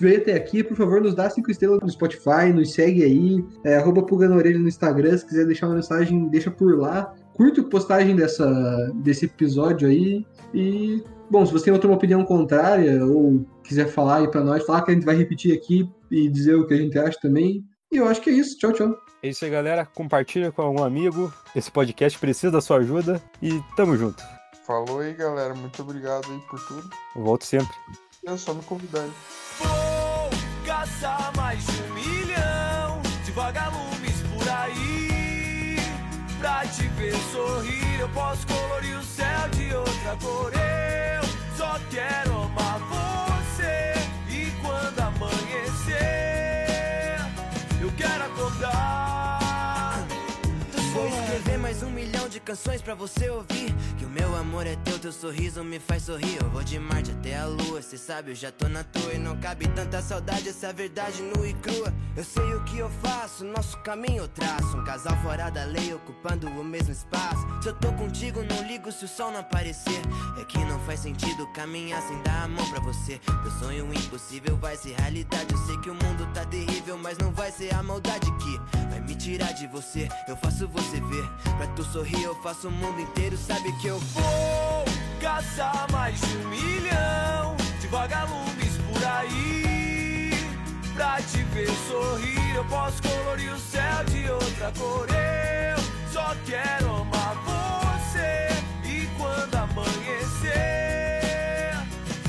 veio até aqui, por favor, nos dá cinco estrelas no Spotify, nos segue aí, é, arroba Pulga na Orelha no Instagram, se quiser deixar uma mensagem, deixa por lá. Curte a postagem dessa, desse episódio aí e Bom, se você tem outra opinião contrária ou quiser falar aí pra nós, falar que a gente vai repetir aqui e dizer o que a gente acha também. E eu acho que é isso. Tchau, tchau. É isso aí, galera. Compartilha com algum amigo. Esse podcast precisa da sua ajuda. E tamo junto. Falou aí, galera. Muito obrigado aí por tudo. Eu volto sempre. É só me convidar. hein? Vou caçar mais de um milhão de vagalumes por aí. Pra te ver sorrir, eu posso colorir o céu de outra cor. Eu só quero amar você. Canções pra você ouvir. Que o meu amor é teu, teu sorriso me faz sorrir. Eu vou de Marte até a lua, cê sabe, eu já tô na tua. E não cabe tanta saudade, essa verdade nua e crua. Eu sei o que eu faço, nosso caminho eu traço. Um casal fora da lei, ocupando o mesmo espaço. Se eu tô contigo, não ligo se o sol não aparecer. É que não faz sentido caminhar sem dar a mão pra você. Meu sonho impossível vai ser realidade. Eu sei que o mundo tá terrível, mas não vai ser a maldade que vai me tirar de você. Eu faço você ver. Pra tu sorrir, eu faço o mundo inteiro. Sabe que eu Vou caçar mais de um milhão de vagalumes por aí. Pra te ver sorrir, eu posso colorir o céu de outra cor. Eu só quero amar você. E quando amanhecer,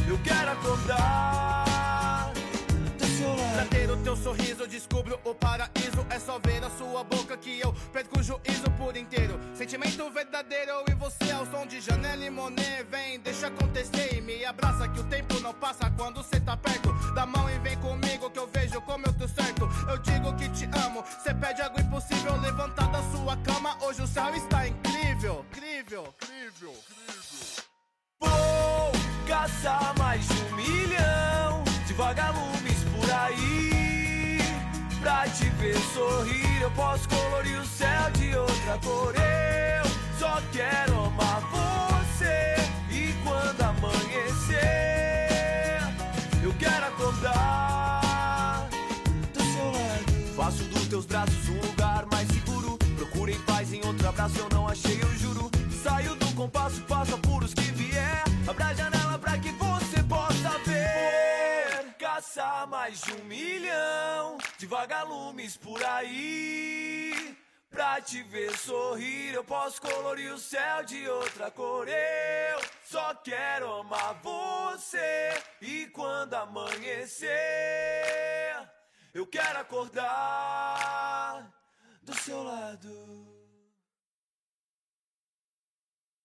eu quero acordar. Teu sorriso, descubro o paraíso. É só ver a sua boca que eu perco o juízo por inteiro. Sentimento verdadeiro e você ao som de Janela e Monet. Vem, deixa acontecer e me abraça que o tempo não passa quando cê tá perto. Dá mão e vem comigo que eu vejo como eu tô certo. Eu digo que te amo, cê pede algo impossível. Levantar da sua cama, hoje o céu está incrível. Incrível, incrível, incrível. Vou caçar mais um ver sorrir, eu posso colorir o céu de outra cor. Eu só quero amar você. E quando amanhecer, eu quero acordar do seu lado. Faço dos teus braços um lugar mais seguro. Procurei paz em outro abraço, eu não achei, eu juro. Saio do compasso, faço apuros que vier. Abra a janela pra que você possa ver. Caçar mais de um milhão vagalumes por aí. Pra te ver sorrir, eu posso colorir o céu de outra cor. Eu só quero amar você. E quando amanhecer, eu quero acordar do seu lado.